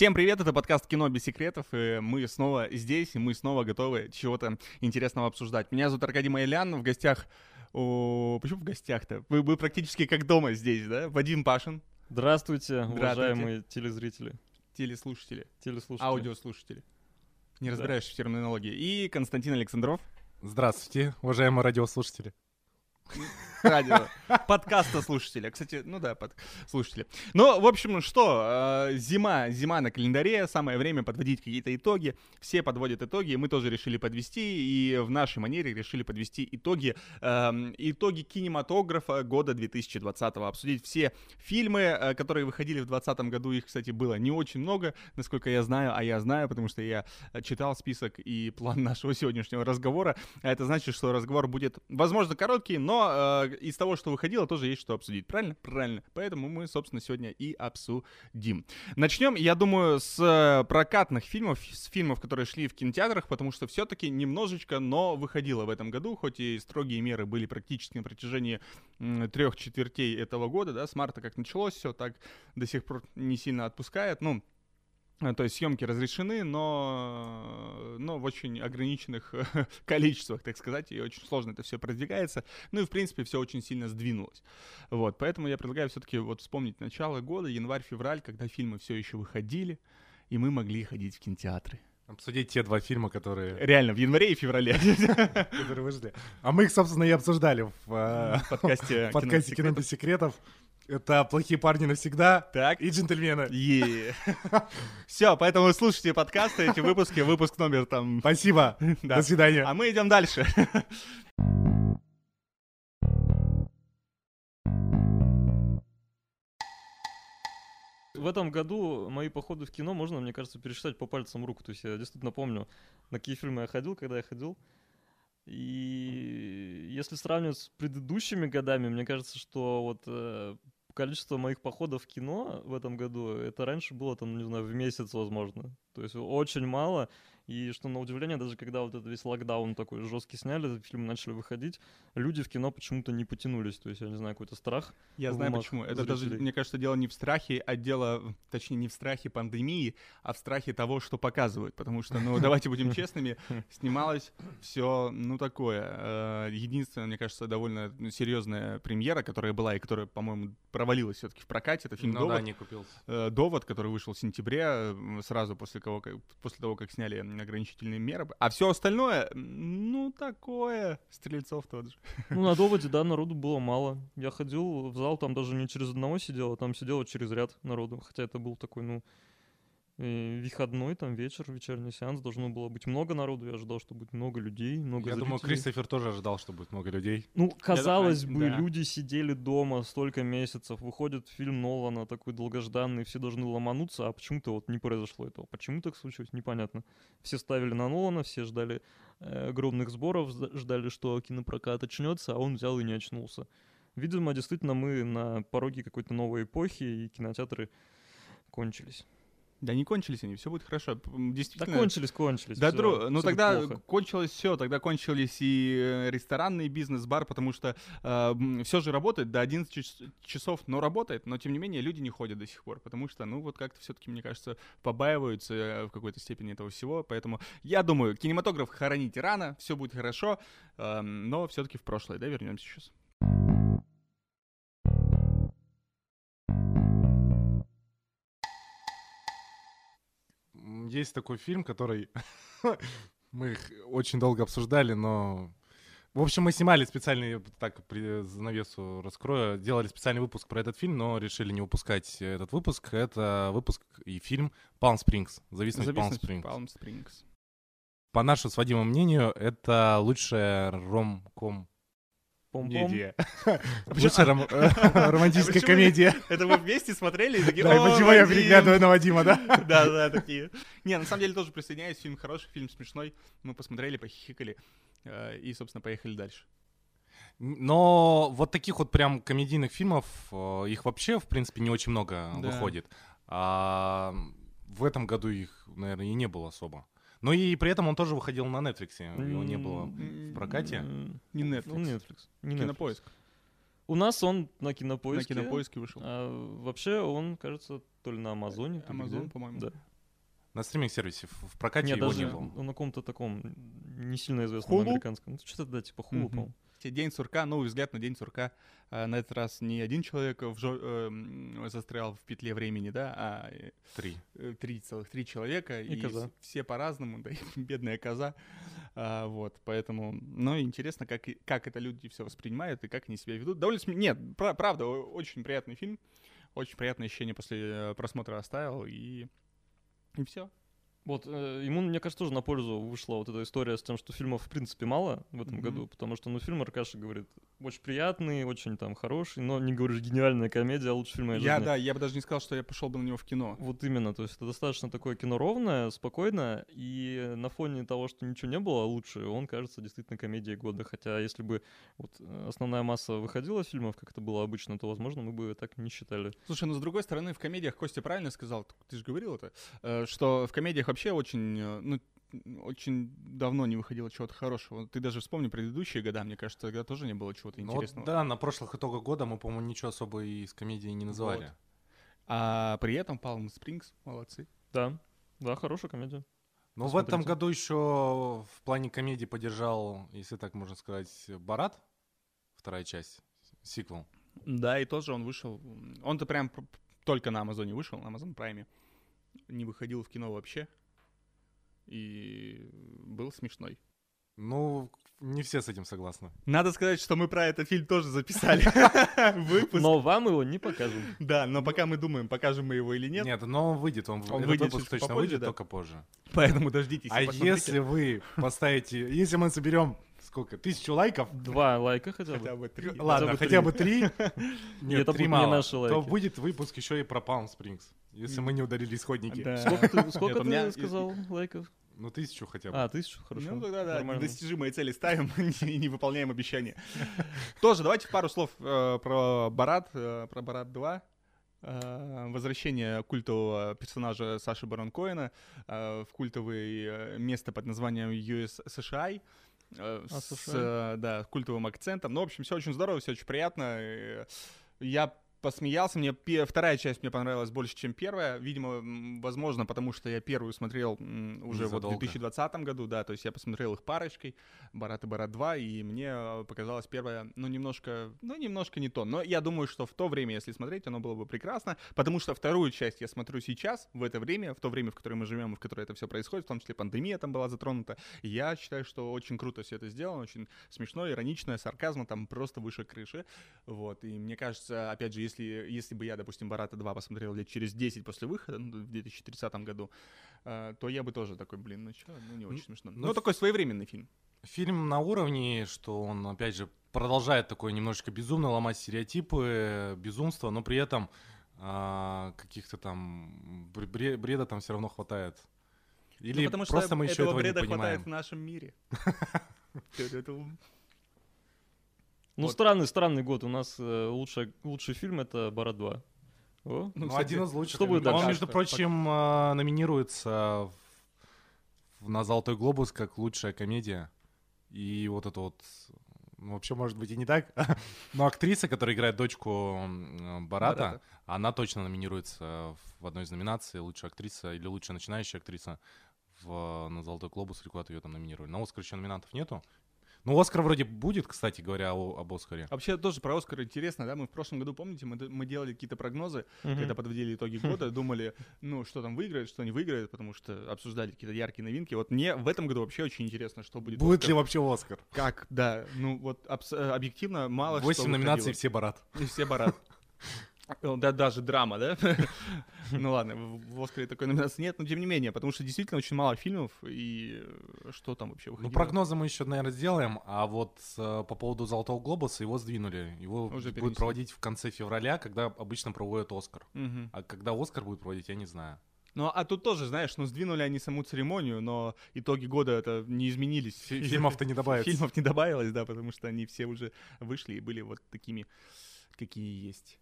Всем привет, это подкаст «Кино без секретов», и мы снова здесь, и мы снова готовы чего-то интересного обсуждать. Меня зовут Аркадий Майлян, в гостях... О, почему в гостях-то? Вы, вы практически как дома здесь, да? Вадим Пашин. Здравствуйте, уважаемые телезрители. Телеслушатели. Телеслушатели. Аудиослушатели. Не разбираешься в терминологии. И Константин Александров. Здравствуйте, уважаемые радиослушатели. Радио. Подкаста слушателя. Кстати, ну да, под слушатели. Ну, в общем, что, э, зима, зима на календаре, самое время подводить какие-то итоги. Все подводят итоги, мы тоже решили подвести, и в нашей манере решили подвести итоги, э, итоги кинематографа года 2020 обсудить все фильмы, э, которые выходили в 2020 году, их, кстати, было не очень много, насколько я знаю, а я знаю, потому что я читал список и план нашего сегодняшнего разговора. А это значит, что разговор будет, возможно, короткий, но э, из того, что выходило, тоже есть что обсудить. Правильно? Правильно. Поэтому мы, собственно, сегодня и обсудим. Начнем, я думаю, с э, прокатных фильмов, с фильмов, которые шли в кинотеатрах, потому что все-таки немножечко, но выходило в этом году, хоть и строгие меры были практически на протяжении трех четвертей этого года, да, с марта как началось все, так до сих пор не сильно отпускает. Ну, то есть съемки разрешены, но, но в очень ограниченных количествах, так сказать, и очень сложно это все продвигается. Ну и, в принципе, все очень сильно сдвинулось. Вот, поэтому я предлагаю все-таки вот вспомнить начало года, январь-февраль, когда фильмы все еще выходили, и мы могли ходить в кинотеатры. Обсудить те два фильма, которые... Реально, в январе и феврале. Которые вышли. А мы их, собственно, и обсуждали в э, подкасте «Кино без секретов». Это плохие парни навсегда. Так. И джентльмены. Yeah. Все, поэтому слушайте подкасты, эти выпуски, выпуск номер там. Спасибо. Да. До свидания. А мы идем дальше. В этом году мои походы в кино можно, мне кажется, пересчитать по пальцам рук. То есть я действительно помню, на какие фильмы я ходил, когда я ходил. И если сравнивать с предыдущими годами, мне кажется, что вот э, количество моих походов в кино в этом году, это раньше было там, не знаю, в месяц, возможно. То есть очень мало. И что на удивление, даже когда вот этот весь локдаун такой жесткий сняли, фильмы начали выходить, люди в кино почему-то не потянулись. То есть, я не знаю, какой-то страх. Я знаю почему. Это зрителей. даже, мне кажется, дело не в страхе, а дело, точнее, не в страхе пандемии, а в страхе того, что показывают. Потому что, ну, давайте будем честными, снималось все, ну, такое. Э, единственная, мне кажется, довольно серьезная премьера, которая была и которая, по-моему, провалилась все-таки в прокате, это фильм ну, «Довод». Да, не купился. Э, «Довод», который вышел в сентябре, сразу после, кого, после того, как сняли ограничительные меры. А все остальное, ну, такое. Стрельцов тот же. Ну, на доводе, да, народу было мало. Я ходил в зал, там даже не через одного сидел, а там сидело через ряд народу. Хотя это был такой, ну, выходной, там вечер, вечерний сеанс, должно было быть много народу, я ожидал, что будет много людей, много Я зрителей. думаю, Кристофер тоже ожидал, что будет много людей. Ну, казалось бы, да. люди сидели дома столько месяцев, выходит фильм Нолана, такой долгожданный, все должны ломануться, а почему-то вот не произошло этого. Почему так случилось, непонятно. Все ставили на Нолана, все ждали э, огромных сборов, ждали, что кинопрокат очнется, а он взял и не очнулся. Видимо, действительно, мы на пороге какой-то новой эпохи, и кинотеатры кончились. Да не кончились они, все будет хорошо. Действительно. Да кончились, кончились. Да, дру... ну тогда плохо. кончилось все, тогда кончились и э, ресторанный бизнес, бар, потому что э, все же работает до 11 часов, но работает, но тем не менее люди не ходят до сих пор, потому что, ну вот как-то все-таки, мне кажется, побаиваются э, в какой-то степени этого всего, поэтому я думаю, кинематограф хоронить рано, все будет хорошо, э, но все-таки в прошлое, да, вернемся сейчас. Есть такой фильм, который мы их очень долго обсуждали, но... В общем, мы снимали специальный, так, при занавесу раскрою, делали специальный выпуск про этот фильм, но решили не выпускать этот выпуск. Это выпуск и фильм Palm Springs. Зависимость, Зависимость Palm Springs. Palm Springs. По нашему с Вадимом мнению, это лучшая ром-ком Комедия. Лучшая романтическая комедия. Это вы вместе смотрели? Да, и почему я переглядываю на Вадима, да? Да, да, такие. Не, на самом деле тоже присоединяюсь. Фильм хороший, фильм смешной. Мы посмотрели, похихикали э, и, собственно, поехали дальше. Но вот таких вот прям комедийных фильмов, э, их вообще, в принципе, не очень много выходит. А в этом году их, наверное, и не было особо. Но и при этом он тоже выходил на Netflix. Его не было в прокате. Не Netflix. Он Netflix. Не Кинопоиск. У нас он на кинопоиске. На кинопоиске вышел. А вообще он, кажется, то ли на Амазоне. Амазон, по-моему. Да. На стриминг-сервисе в в прокате Нет, его даже не было. на каком-то таком не сильно известном Hulu? американском. Ну, Что-то, да, типа хула, Мгм. по-моему. День сурка, новый взгляд на день сурка. А, На этот раз не один человек в жо- эм, застрял в петле времени, да, а э, Три. э, три целых три человека И коза. вс- все по-разному, да, и бедная коза, А, вот, поэтому, ну, интересно, как и- как это люди все воспринимают и как они себя ведут. Довольно см- нет, пра- правда, очень приятный фильм, очень приятное ощущение после э, просмотра оставил и и все. Вот, э, ему, мне кажется, тоже на пользу вышла вот эта история с тем, что фильмов, в принципе, мало в этом Мгм. году, потому что, ну, фильм Аркаша говорит, очень приятный, очень там хороший, но не говоришь, гениальная комедия, а лучший фильм моей Я, жизни. да, я бы даже не сказал, что я пошел бы на него в кино. Вот именно, то есть это достаточно такое кино ровное, спокойное, и на фоне того, что ничего не было лучше, он кажется действительно комедией года. Хотя если бы вот э, основная масса выходила фильмов, как это было обычно, то, возможно, мы бы так не считали. Слушай, ну с другой стороны, в комедиях Костя правильно сказал, ты же говорил это, э, что в комедиях вообще очень, э, ну, очень давно не выходило чего-то хорошего. Ты даже вспомни предыдущие года, мне кажется, тогда тоже не было чего-то Ну вот интересного. да, на прошлых итогах года мы, по-моему, ничего особо и из комедии не называли. Вот. А при этом Palm Springs молодцы. Да, да, хорошая комедия. Но в этом году еще в плане комедии поддержал, если так можно сказать, Барат, вторая часть, сиквел. Да, и тоже он вышел. Он-то прям только на Амазоне вышел, на Amazon Prime. Не выходил в кино вообще. И был смешной. Ну, не все с этим согласны. Надо сказать, что мы про этот фильм тоже записали выпуск. Но вам его не покажем. Да, но пока мы думаем, покажем мы его или нет. Нет, но он выйдет, он, Он выйдет выпуск точно попозже, выйдет, да? только позже. Поэтому дождитесь. а если вы поставите, если мы соберем сколько, тысячу лайков, Два лайка хотя бы. Хотя бы три. ладно, хотя бы три, нет, это три не мало, то будет выпуск еще и про Palm Springs, если мы не удалили исходники. Сколько ты, сказал лайков? Ну, тысячу хотя бы. А, тысячу, хорошо. Ну тогда да, Нормально. достижимые цели ставим и не выполняем обещания. Тоже давайте пару слов э, про Барат, э, про Барат 2. Э, Возвращение культового персонажа Саши Барон Коэна э, в культовое место под названием USSHI. э, А, С, США? да, культовым акцентом. Ну, в общем, все очень здорово, все очень приятно. Я посмеялся. Мне вторая часть мне понравилась больше, чем первая. Видимо, возможно, потому что я первую смотрел уже вот в Незадолго. 2020 году, да, то есть я посмотрел их парочкой, Барат и Барат 2, и мне э, показалась первая, ну, немножко, ну, немножко не то. Но я думаю, что в то время, если смотреть, оно было бы прекрасно, потому что вторую часть я смотрю сейчас, в это время, в то время, в которое мы живем, и в которое это все происходит, в том числе пандемия там была затронута. Я считаю, что очень круто все это сделано, очень смешно, иронично, сарказма там просто выше крыши. Вот, и мне кажется, опять же, если, если бы я, допустим, Барата 2 посмотрел лет через 10 после выхода, ну, в 2030 году, э, то я бы тоже такой, блин, ну что, ну не очень Ну, смешно. ну, Ну, такой своевременный фильм. Фильм на уровне, что он, опять же, продолжает такое немножечко безумно ломать стереотипы, безумство, но при этом а, каких-то там бр- бре- бреда там все равно хватает. Или Ну, потому что просто мы еще этого этого не бреда понимаем. хватает в нашем мире. Ну, Вот. странный, странный год. У нас э, лучший, лучший фильм это 2. О, Ну, Ну, кстати, один из лучших. что будет Он, дальше? между прочим, а, номинируется в- на Золотой глобус как лучшая комедия. И вот это вот, ну, вообще, может быть, и не так. Но актриса, которая играет дочку м, Барата, Барата. она точно номинируется в одной из номинаций лучшая актриса или лучшая начинающая актриса в, на Золотой глобус, или куда-то ее там номинировали. На Оскар еще номинантов нету. Ну, Оскар вроде будет, кстати говоря, о- об Оскаре. Вообще тоже про Оскар интересно, да? Мы в прошлом году, помните, мы, мы делали какие-то прогнозы, мгм. когда подводили итоги года, думали, ну, что там выиграет, что не выиграет, потому что обсуждали какие-то яркие новинки. Вот мне в этом году вообще очень интересно, что будет. Будет Оскар. ли вообще Оскар? Как, да. Ну, вот абс- э, объективно мало что Восемь номинаций, выходило. все Барат. И все барат. Э, Да, даже драма, да? Ну ладно, в Оскаре такой номинации нет, но тем не менее, потому что действительно очень мало фильмов, и э, что там вообще Ну, выходило? прогнозы мы еще, наверное, сделаем, а вот э, по поводу Золотого Глобуса его сдвинули. Его Уже будет перенесли. проводить в конце февраля, когда обычно проводят Оскар. Мгм. А когда Оскар будет проводить, я не знаю. Ну, а тут тоже, знаешь, ну, сдвинули они саму церемонию, но итоги года это не изменились. Фи- Фильмов-то не добавится. Фильмов не добавилось, да, потому что они все уже вышли и были вот такими, какие есть.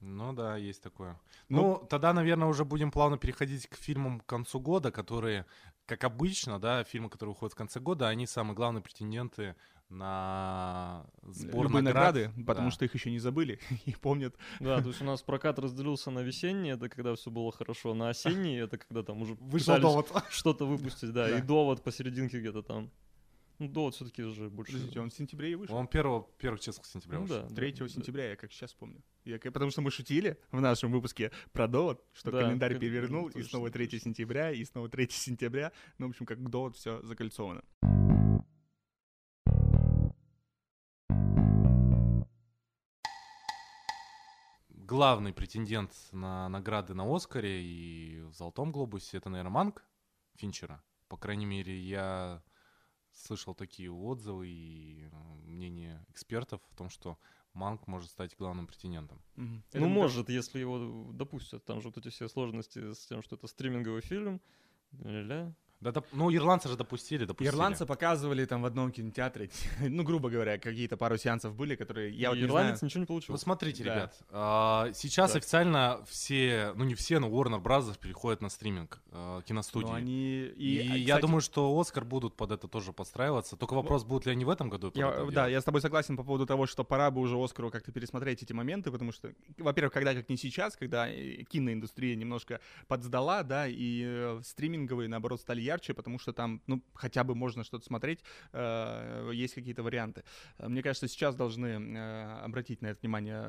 Ну да, есть такое. Ну, Ну, тогда, наверное, уже будем плавно переходить к фильмам к концу года, которые, как обычно, да, фильмы, которые выходят в конце года, они самые главные претенденты на сбор Любые наград. награды, потому Да. что их еще не забыли и помнят. Да, то есть у нас прокат разделился на весенний, это когда все было хорошо, на осенний, это когда там уже Вышел довод. что-то выпустить, да, Да. и довод посерединке где-то там. Ну, довод все-таки уже больше... Подождите, он в сентябре и вышел. Он первого, первых числах сентября Ну вышел. да, да, 3 да. сентября, я как сейчас помню. Я, потому что мы шутили в нашем выпуске про довод, что Да, календарь кон- перевернул, и точно, снова 3 точно. сентября, и снова 3 сентября. Ну, в общем, как довод все закольцовано. Главный претендент на награды на Оскаре и в Золотом Глобусе это, наверное, Манк Финчера. По крайней мере, я слышал такие отзывы и э, мнения экспертов о том, что Манк может стать главным претендентом. Мгм. Ну, может, если его допустят. Там же вот эти все сложности с тем, что это стриминговый фильм. Ля-ля. Да, доп- ну, ирландцы же допустили, допустили. Ирландцы показывали там в одном кинотеатре, ну, грубо говоря, какие-то пару сеансов были, которые я вот И не ирландец знаю. ничего не получил. Ну, смотрите, Да. ребят, а, сейчас Так. официально все, ну, не все, но Warner Bros. переходят на стриминг а, киностудии. Но они... И, а, я кстати, думаю, что Оскар будут под это тоже подстраиваться. Только вопрос, будут ли они в этом году Я, это да, делать? я с тобой согласен по поводу того, что пора бы уже Оскару как-то пересмотреть эти моменты, потому что, во-первых, когда как не сейчас, когда э, киноиндустрия немножко подсдала, да, и э, стриминговые, наоборот, стали ярче, потому что там, ну, хотя бы можно что-то смотреть, э, есть какие-то варианты. Э, Мне кажется, сейчас должны э, обратить на это внимание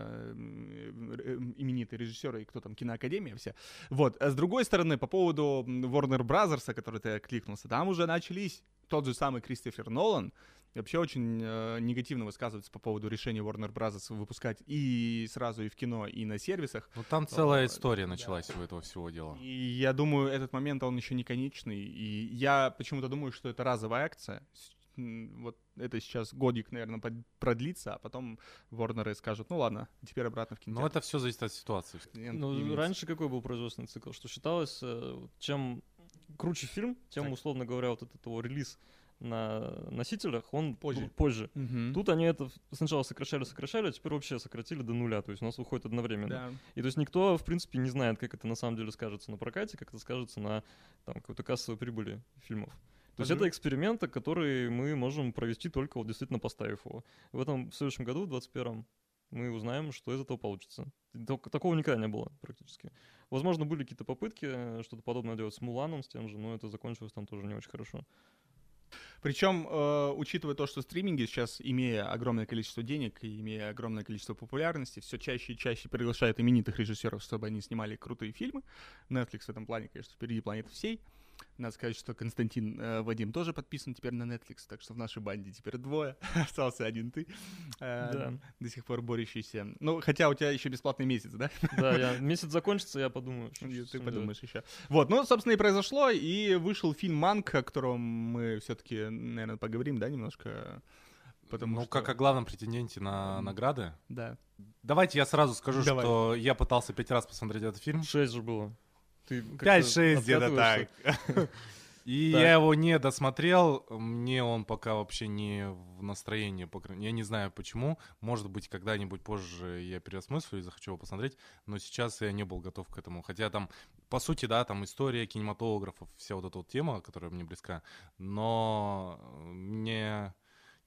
именитые режиссеры и кто там, киноакадемия вся. Вот. А с другой стороны, по поводу Warner Brothers, который ты кликнулся, там уже начались тот же самый Кристофер Нолан, вообще очень э, негативно высказывается по поводу решения Warner Bros. выпускать и сразу и в кино, и на сервисах. Ну, там целая О, история да. началась у этого всего дела. И я думаю, этот момент, он еще не конечный. И я почему-то думаю, что это разовая акция. Вот это сейчас годик, наверное, под- продлится, а потом Warner скажут, ну ладно, теперь обратно в Но кинотеатр. это все зависит от ситуации. Ну, Имеется. раньше какой был производственный цикл? Что считалось, э, чем круче фильм, тем, Так. условно говоря, вот этот его релиз на носителях, он Позже. позже. Мгм. Тут они это сначала сокращали, сокращали, а теперь вообще сократили до нуля. То есть у нас выходит одновременно. Да. И то есть никто, в принципе, не знает, как это на самом деле скажется на прокате, как это скажется на там, какой-то кассовой прибыли фильмов. То есть это эксперимент, который мы можем провести только вот действительно поставив его. В этом в следующем году, в 21 мы узнаем, что из этого получится. Такого никогда не было практически. Возможно, были какие-то попытки э, что-то подобное делать с Муланом, с тем же, но это закончилось там тоже не очень хорошо. Причем, э, учитывая то, что стриминги сейчас, имея огромное количество денег и имея огромное количество популярности, все чаще и чаще приглашают именитых режиссеров, чтобы они снимали крутые фильмы. Netflix в этом плане, конечно, впереди планеты всей. Надо сказать, что Константин э, Вадим тоже подписан теперь на Netflix, так что в нашей банде теперь двое. Остался один ты, э, Да. до сих пор борющийся. Ну, хотя у тебя еще бесплатный месяц, да? Да, я, месяц закончится, я подумаю. что- И Ты подумаешь еще. Вот, ну, собственно, и произошло, и вышел фильм «Манк», о котором мы все-таки, наверное, поговорим, да, немножко? Потому ну, что- как о главном претенденте на награды. Да. Давайте я сразу скажу, Давай. что я пытался пять раз посмотреть этот фильм. Шесть же было. Ты как-то 5-6 где-то так. И Так. я его не досмотрел, мне он пока вообще не в настроении, по крайней- я не знаю почему, может быть, когда-нибудь позже я переосмыслю и захочу его посмотреть, но сейчас я не был готов к этому, хотя там, по сути, да, там история кинематографов, вся вот эта вот тема, которая мне близка, но мне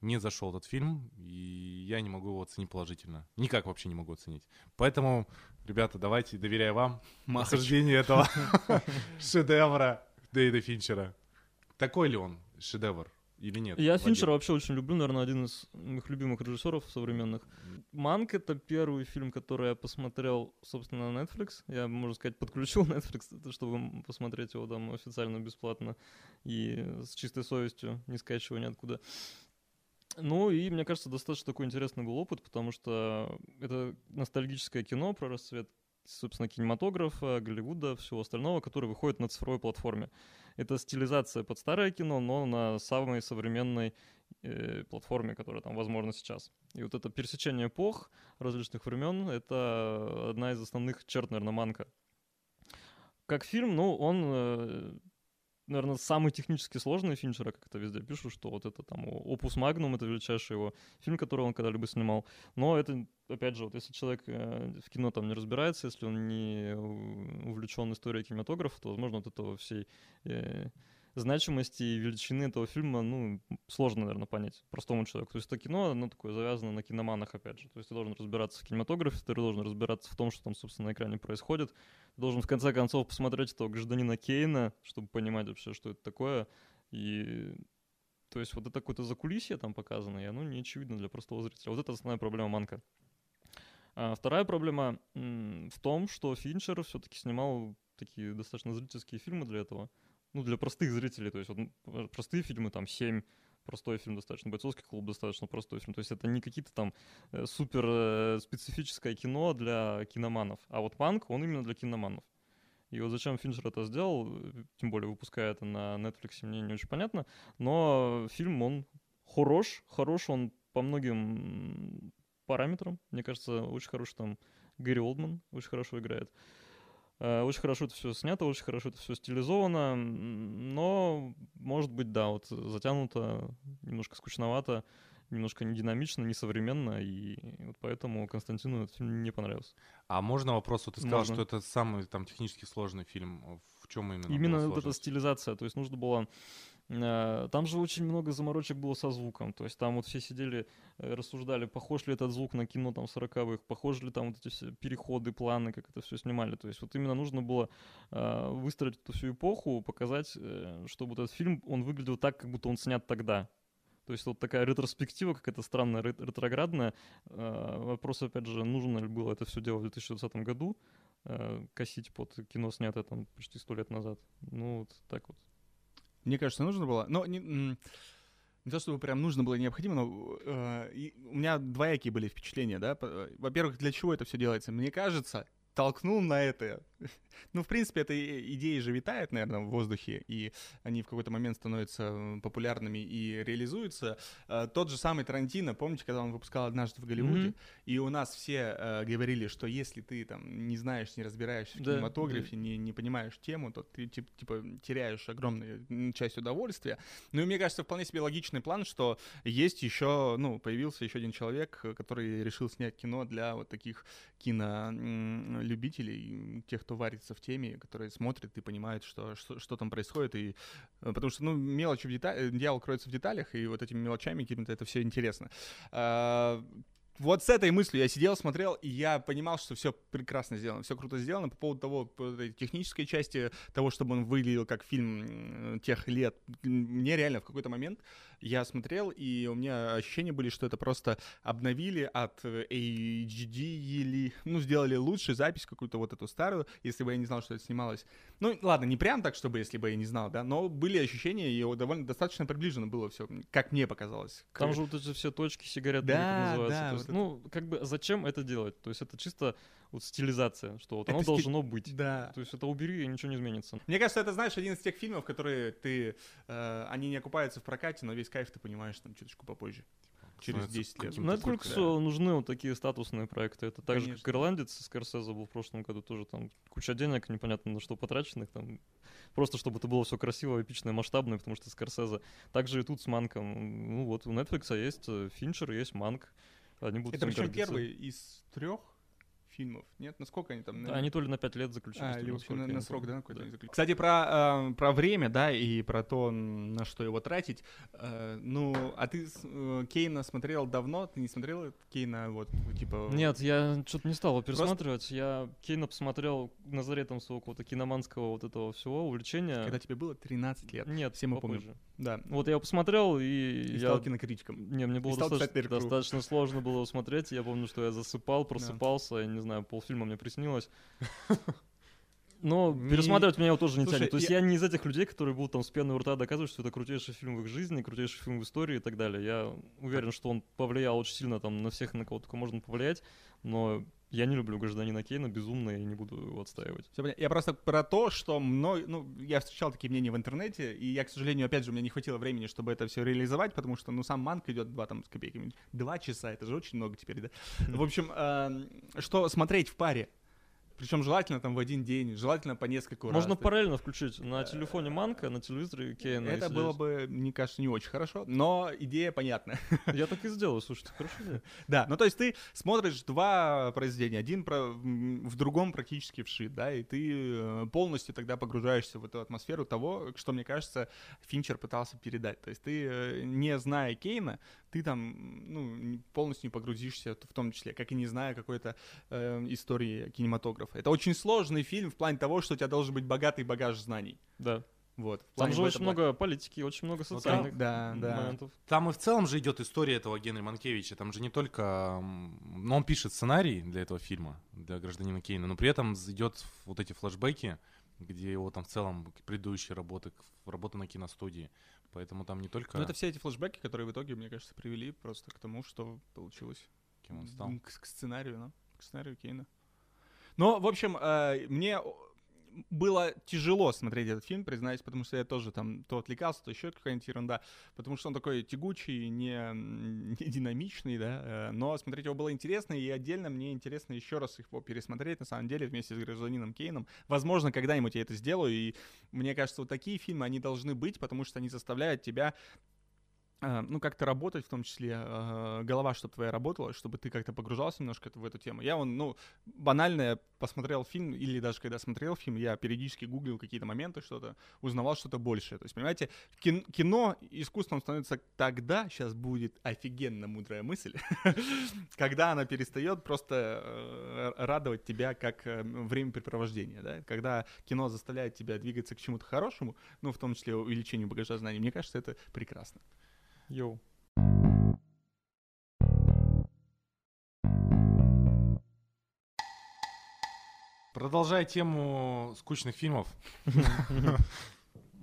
не зашел этот фильм, и я не могу его оценить положительно, никак вообще не могу оценить, поэтому, ребята, давайте, доверяю вам, Махач. осуждение этого шедевра Дэйда Финчера. Такой ли он шедевр или нет? Я? Финчера вообще очень люблю, наверное, один из моих любимых режиссеров современных. Манк — это первый фильм, который я посмотрел, собственно, на Netflix. Я, можно сказать, подключил Netflix, чтобы посмотреть его там официально, бесплатно и с чистой совестью, не скачивая ниоткуда. Ну и, мне кажется, достаточно такой интересный был опыт, потому что это ностальгическое кино про расцвет, собственно, кинематографа, Голливуда, всего остального, который выходит на цифровой платформе. Это стилизация под старое кино, но на самой современной э, платформе, которая там возможна сейчас. И вот это пересечение эпох различных времен — это одна из основных черт, наверное, манка. Как фильм, ну, он э, наверное, самый технически сложный Финчера, как это везде пишут, что вот это там Опус Магнум, это величайший его фильм, который он когда-либо снимал. Но это, опять же, вот если человек э, в кино там не разбирается, если он не увлечен историей кинематографа, то, возможно, вот этого всей э, значимости и величины этого фильма, ну, сложно, наверное, понять простому человеку. То есть это кино, оно такое завязано на киноманах, опять же. То есть ты должен разбираться в кинематографе, ты должен разбираться в том, что там, собственно, на экране происходит. Ты должен, в конце концов, посмотреть этого гражданина Кейна, чтобы понимать вообще, что это такое. И то есть вот это какое-то закулисье там показано, и оно не очевидно для простого зрителя. Вот это основная проблема Манка. А вторая проблема в том, что Финчер все-таки снимал такие достаточно зрительские фильмы для этого ну, для простых зрителей, то есть вот, простые фильмы, там, 7, простой фильм достаточно, бойцовский клуб достаточно простой фильм, то есть это не какие-то там э, супер э, специфическое кино для киноманов, а вот панк, он именно для киноманов. И вот зачем Финчер это сделал, тем более выпуская это на Netflix, мне не очень понятно, но фильм, он хорош, хорош он по многим параметрам, мне кажется, очень хороший там Гэри Олдман очень хорошо играет. Э, очень хорошо это все снято, очень хорошо это все стилизовано, но, может быть, да, вот затянуто, немножко скучновато, немножко не динамично, не современно, и вот поэтому Константину этот фильм не понравился. А можно вопрос? Вот ты сказал, можно. что это самый там технически сложный фильм. В чем именно? Именно вот эта стилизация. То есть нужно было Э, там же очень много заморочек было со звуком. То есть там вот все сидели, э, рассуждали, похож ли этот звук на кино там 40-х, похожи ли там вот эти все переходы, планы, как это все снимали. То есть вот именно нужно было э, выстроить эту всю эпоху, показать, чтобы этот фильм, он выглядел так, как будто он снят тогда. То есть вот такая ретроспектива, как это странная ретроградная. Вопрос, опять же, нужно ли было это все делать в 2020 году, косить под кино, снятое там почти сто лет назад. Ну, вот так вот. Мне кажется, нужно было. Но не, не то, чтобы прям нужно было необходимо, но э, и у меня двоякие были впечатления, да. Во-первых, для чего это все делается? Мне кажется, толкнул на это. ну, в принципе, эта идея же витает, наверное, в воздухе, и они в какой-то момент становятся популярными и реализуются. Uh, тот же самый Тарантино, помните, когда он выпускал «Однажды в Голливуде», mm-hmm. и у нас все uh, говорили, что если ты там не знаешь, не разбираешься в да, кинематографе, да. Не, не понимаешь тему, то ты типа теряешь огромную часть удовольствия. Ну и мне кажется, вполне себе логичный план, что есть еще, ну, появился еще один человек, который решил снять кино для вот таких кинолюбителей, тех, кто варится в теме, которые смотрят и понимают, что, что, что там происходит. И, э, потому что, ну, мелочи в деталях, э, дьявол кроется в деталях, и вот этими мелочами какими-то это все интересно. А, вот с этой мыслью я сидел, смотрел, и я понимал, что все прекрасно сделано, все круто сделано. По поводу того, по технической части, того, чтобы он выглядел как фильм тех лет, мне реально в какой-то момент я смотрел, и у меня ощущения были, что это просто обновили от HD или, ну, сделали лучше запись какую-то вот эту старую, если бы я не знал, что это снималось. Ну, ладно, не прям так, чтобы, если бы я не знал, да, но были ощущения, и довольно достаточно приближено было все, как мне показалось. Там же вот эти все точки сигарет, да, называются. Да, вот ну, как бы, зачем это делать? То есть это чисто вот стилизация, что вот это оно стиль... должно быть. Да. То есть это убери, и ничего не изменится. Мне кажется, это, знаешь, один из тех фильмов, которые ты... Э, они не окупаются в прокате, но весь кайф ты понимаешь там чуточку попозже через 10 лет. Netflix да. нужны вот такие статусные проекты. Это так Конечно. же, как «Ирландец» Скорсезе был в прошлом году тоже там куча денег, непонятно на что потраченных там. Просто чтобы это было все красиво, эпичное, масштабное, потому что Скорсезе. Также и тут с Манком. Ну вот у Netflix есть э, Финчер, есть Манк. Они будут Это причем первый из трех фильмов. Нет, насколько они там? Да, они то ли на 5 лет заключили. А, или на, на срок, да, какой-то да. Кстати, про, э, про время, да, и про то, на что его тратить. Э, ну, а ты э, Кейна смотрел давно? Ты не смотрел Кейна, вот, типа... Нет, я что-то не стал его пересматривать. Просто... Я Кейна посмотрел на заре там своего какого-то киноманского вот этого всего увлечения. Когда тебе было 13 лет. Нет, все мы помним. Да. Вот я его посмотрел, и, и я... стал кинокритиком. Не, мне было достаточно, достаточно сложно было его смотреть. Я помню, что я засыпал, просыпался, я не не знаю, полфильма мне приснилось. Но пересматривать меня его тоже не тянет. То есть я... не из этих людей, которые будут там с пеной у рта доказывать, что это крутейший фильм в их жизни, крутейший фильм в истории и так далее. Я уверен, что он повлиял очень сильно там на всех, на кого только можно повлиять, но я не люблю гражданина Кейна, безумно, и не буду его отстаивать. Я просто про то, что мной, ну, я встречал такие мнения в интернете, и я, к сожалению, опять же, у меня не хватило времени, чтобы это все реализовать, потому что, ну, сам манк идет два там с копейками. Два часа, это же очень много теперь, да? В общем, эм, что смотреть в паре? Причем желательно там в один день, желательно по нескольку раз. Можно параллельно включить на телефоне Манка, на телевизоре Кейна. Это было бы, мне кажется, не очень хорошо, но идея понятна. Я так и сделаю, слушайте, хорошо. идея. Да, ну то есть ты смотришь два произведения, один про, в другом практически вшит, да, и ты э, полностью тогда погружаешься в эту атмосферу того, что, мне кажется, Финчер пытался передать. То есть ты, э, не зная Кейна, ты там, ну, полностью не погрузишься в том числе, как и не зная какой-то э, истории кинематографа. Это очень сложный фильм в плане того, что у тебя должен быть богатый багаж знаний. Да. Вот. Там же очень много политики, очень много социальных Да, да. моментов. Там и в целом же идет история этого Генри Манкевича. Там же не только... м, Ну, он пишет сценарий для этого фильма, для гражданина Кейна, но при этом идет вот эти флешбеки, где его там в целом предыдущие работы, работа на киностудии. Поэтому там не только Ну, это все эти флешбеки, которые в итоге, мне кажется, привели просто к тому, что получилось. кем он стал. К, к сценарию, ну, к сценарию Кейна. Но, в общем, э, мне было тяжело смотреть этот фильм, признаюсь, потому что я тоже там то отвлекался, то еще какая-нибудь ерунда, потому что он такой тягучий, не, не динамичный, да, э, но смотреть его было интересно, и отдельно мне интересно еще раз его пересмотреть, на самом деле, вместе с гражданином Кейном. Возможно, когда-нибудь я это сделаю, и мне кажется, вот такие фильмы, они должны быть, потому что они заставляют тебя ну, как-то работать, в том числе э, голова, чтобы твоя работала, чтобы ты как-то погружался немножко в эту тему. Я, он, ну, банально посмотрел фильм, или даже когда смотрел фильм, я периодически гуглил какие-то моменты, что-то, узнавал что-то большее. То есть, понимаете, кин- кино искусством становится тогда, сейчас будет офигенно мудрая мысль, когда она перестает просто э, радовать тебя как э, времяпрепровождение, да, когда кино заставляет тебя двигаться к чему-то хорошему, ну, в том числе увеличению багажа знаний, мне кажется, это прекрасно. Йоу. Продолжая тему скучных фильмов.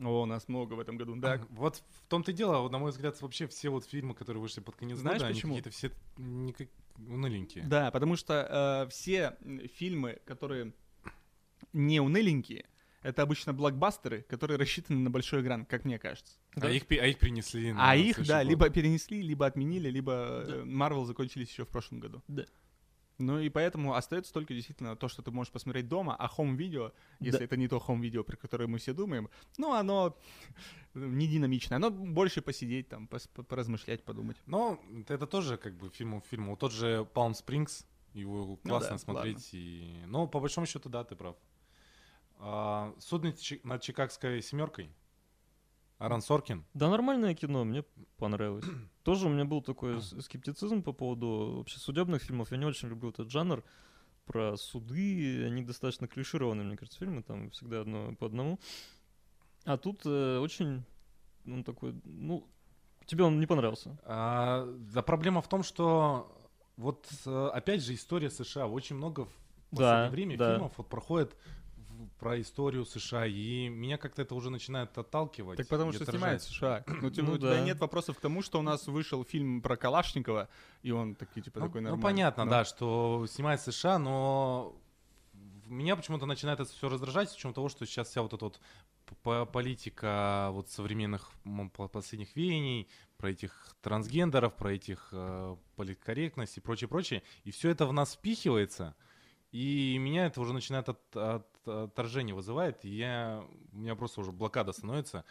О, у нас много в этом году. Да, Вот в том-то и дело, вот, на мой взгляд, вообще все вот фильмы, которые вышли под конец Знаешь, года, они почему? какие-то все никак... уныленькие. Да, потому что э, все фильмы, которые не уныленькие, это обычно блокбастеры, которые рассчитаны на большой экран, как мне кажется. А, их, а их принесли на А их, да, год. либо перенесли, либо отменили, либо э, Marvel закончились еще в прошлом году. Да. Ну и поэтому остается только действительно то, что ты можешь посмотреть дома, а home-видео, если Да. это не то home-видео, про которое мы все думаем, ну оно не динамичное, оно больше посидеть там, пос- по- поразмышлять, подумать. Но это тоже как бы фильм фильм. Вот тот же Palm Springs, его классно да, смотреть. И... Но по большому счету, да, ты прав. А, Суд над, Чи- над Чикагской семеркой. Аран Соркин. Да, нормальное кино, мне понравилось. Тоже у меня был такой скептицизм по поводу вообще судебных фильмов. Я не очень люблю этот жанр про суды. Они достаточно клишированные, мне кажется, фильмы. Там всегда одно по одному. А тут э, очень, ну, такой, ну, тебе он не понравился. А, да, проблема в том, что вот э, опять же история США. Очень много в Да, последнее время да. фильмов вот проходит про историю США, и меня как-то это уже начинает отталкивать. Так потому что отражать. снимает США. Ну, типа, Ну у тебя да. нет вопросов к тому, что у нас вышел фильм про Калашникова, и он такой, типа, Ну, такой ну, нормальный. понятно, Ну, да, что снимает США, но меня почему-то начинает это все раздражать, с учетом того, что сейчас вся вот эта вот политика вот современных последних веяний, про этих трансгендеров, про этих э, политкорректность и прочее, прочее, и все это в нас впихивается, и меня это уже начинает от, от- отторжение вызывает, и я, у меня просто уже блокада становится,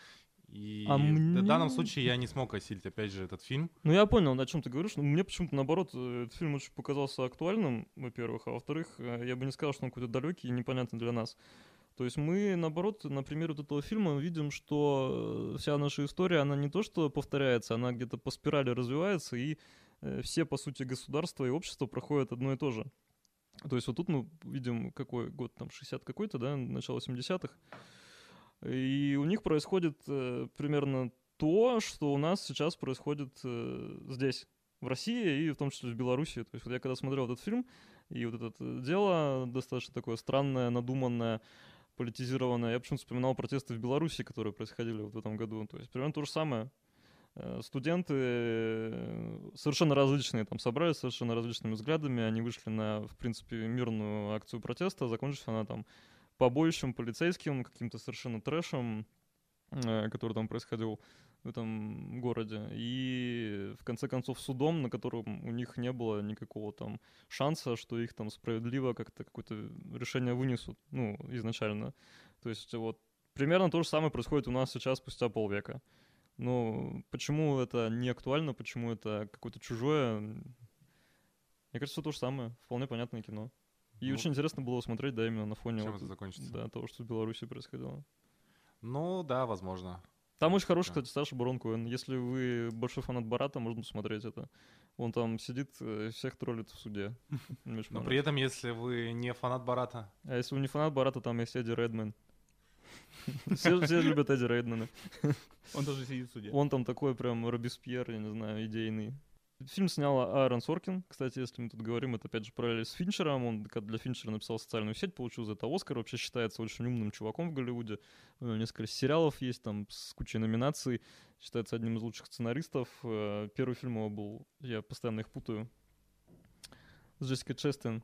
и А в мне- данном случае я не смог осилить, опять же, этот фильм. Ну, я понял, о чем ты говоришь. Но мне почему-то, наоборот, э, этот фильм очень показался актуальным, во-первых. А во-вторых, э, я бы не сказал, что он какой-то далекий и непонятный для нас. То есть мы, наоборот, на примере вот этого фильма видим, что э, вся наша история, она не то что повторяется, она где-то по спирали развивается, и все, по сути, государства и общество проходят одно и то же. То есть вот тут мы видим, какой год, там, 60 какой-то, да, начало 70-х, и у них происходит э, примерно то, что у нас сейчас происходит э, здесь, в России и в том числе в Беларуси. То есть вот я когда смотрел этот фильм, и вот это дело достаточно такое странное, надуманное, политизированное, я почему-то вспоминал протесты в Беларуси, которые происходили вот в этом году. То есть примерно то же самое. Э, Студенты э, совершенно различные там собрались, совершенно различными взглядами, они вышли на, в принципе, мирную акцию протеста, закончилась она там побоищем полицейским, каким-то совершенно трэшем, э, который там происходил. в этом городе. И в конце концов судом, на котором у них не было никакого там шанса, что их там справедливо как-то какое-то решение вынесут, ну, изначально. То есть вот примерно то же самое происходит у нас сейчас спустя полвека. Но почему это не актуально, почему это какое-то чужое, мне кажется, то же самое. Вполне понятное кино. И ну, очень интересно было смотреть, да, именно на фоне чем вот, это закончится. Да, того, что в Беларуси происходило. Ну, да, возможно. Там очень хороший, кстати, Саша Барон Коэн. Если вы большой фанат Барата, можно посмотреть это. Он там сидит, э, всех троллит в суде. Но при этом, если вы не фанат Барата... А если вы не фанат Барата, там есть Эдди Редмен. Все, все любят Эдди Редмена. Он тоже сидит в суде. Он там такой прям Робеспьер, я не знаю, идейный. Фильм снял Аарон Соркин. Кстати, если мы тут говорим, это опять же параллель с Финчером. Он для Финчера написал социальную сеть, получил за это Оскар. Вообще считается очень умным чуваком в Голливуде. У него несколько сериалов есть там с кучей номинаций. Считается одним из лучших сценаристов. Э, первый фильм его был, я постоянно их путаю, с Джессикой Честин.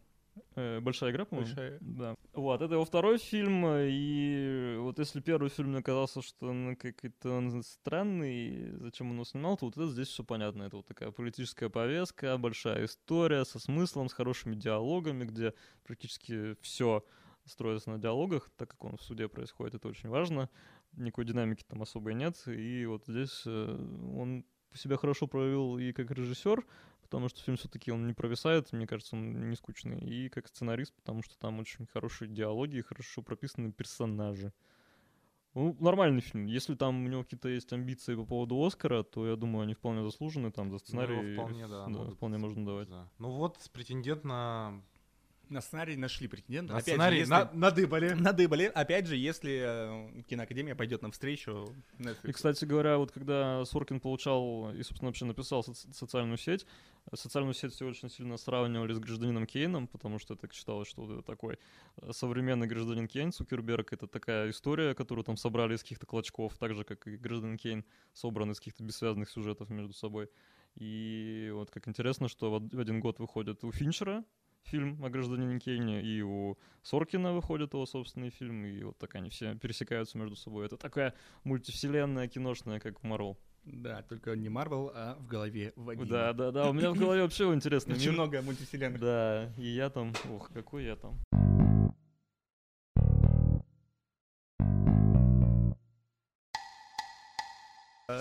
Э, большая игра, по-моему. Большая. Да. Вот, это его второй фильм, и вот если первый фильм мне казался, что он какой-то странный, зачем он его снимал, то вот это здесь все понятно. Это вот такая политическая повестка, большая история со смыслом, с хорошими диалогами, где практически все строится на диалогах, так как он в суде происходит, это очень важно. Никакой динамики там особой нет, и вот здесь э, он себя хорошо проявил и как режиссер, потому что фильм все-таки он не провисает, мне кажется, он не скучный. И как сценарист, потому что там очень хорошие диалоги и хорошо прописаны персонажи. Ну, нормальный фильм. Если там у него какие-то есть амбиции по поводу Оскара, то я думаю, они вполне заслужены там за сценарий. Ну, вполне, да. да вполне можно давать. Да. Ну вот, претендент на на сценарий нашли претендента. На Опять сценарий же, если... на... надыбали. Надыбали. Опять же, если э, киноакадемия пойдет навстречу Netflix. И, кстати говоря, вот когда Соркин получал и, собственно, вообще написал соци- социальную сеть, социальную сеть все очень сильно сравнивали с гражданином Кейном, потому что так считалось, что вот это такой э, современный гражданин Кейн, Цукерберг, это такая история, которую там собрали из каких-то клочков, так же, как и гражданин Кейн собран из каких-то бессвязных сюжетов между собой. И вот как интересно, что в один год выходит у Финчера фильм о гражданине Кейне, и у Соркина выходит его собственный фильм, и вот так они все пересекаются между собой. Это такая мультивселенная киношная, как у Марвел. Да, только не Марвел, а в голове Вадима. Да, да, да, у меня в голове вообще интересно. Очень много мультивселенных. Да, и я там, ох, какой я там.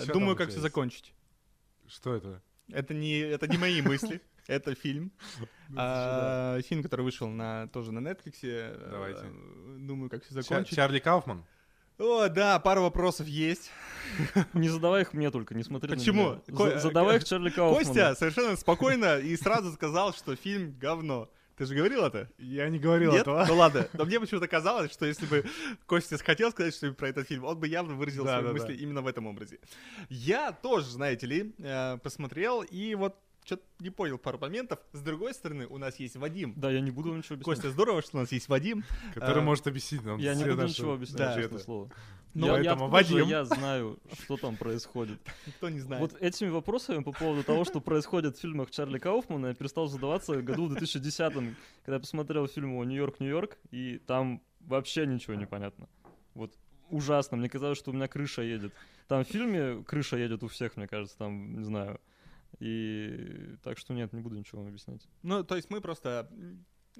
Думаю, как все закончить. Что это? Это не, это не мои мысли. Это фильм. а, фильм, который вышел на, тоже на Netflix. Давайте. Э, думаю, как все закончить. Чарли Кауфман? О, да, пару вопросов есть. Не задавай их мне только, не смотри Почему? на меня. Задавай их Чарли Кауфману. Костя совершенно спокойно и сразу сказал, что фильм говно. Ты же говорил это? Я не говорил Нет? этого. Ну ладно. Но мне почему-то казалось, что если бы Костя хотел сказать что про этот фильм, он бы явно выразил да, свои да, мысли да. именно в этом образе. Я тоже, знаете ли, э, посмотрел, и вот что-то не понял пару моментов. С другой стороны, у нас есть Вадим. Да, я не буду ничего объяснять. Костя, здорово, что у нас есть Вадим. Который а, может объяснить нам Я не буду ничего объяснять, да. честное слово. Но я, я, Вадим... я знаю, что там происходит. Никто не знает. Вот этими вопросами по поводу того, что происходит в фильмах Чарли Кауфмана, я перестал задаваться году в 2010 когда я посмотрел фильм Нью-Йорк, Нью-Йорк, и там вообще ничего не понятно. Вот ужасно. Мне казалось, что у меня крыша едет. Там в фильме крыша едет у всех, мне кажется, там, не знаю, и так что нет, не буду ничего вам объяснять. Ну, то есть мы просто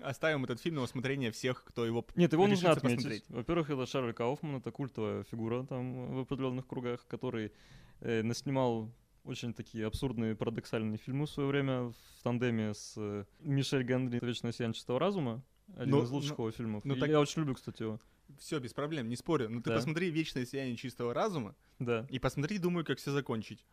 оставим этот фильм на усмотрение всех, кто его Нет, его нужно отметить. Посмотреть. Во-первых, это Шарль Кауфман, это культовая фигура там в определенных кругах, который э, наснимал очень такие абсурдные, парадоксальные фильмы в свое время в тандеме с э, Мишель Генри «Вечное сияние чистого разума», один ну, из лучших ну, его фильмов. Ну, так... Я очень люблю, кстати, его. Все, без проблем, не спорю. Но ты да. посмотри «Вечное сияние чистого разума» да. и посмотри, думаю, как все закончить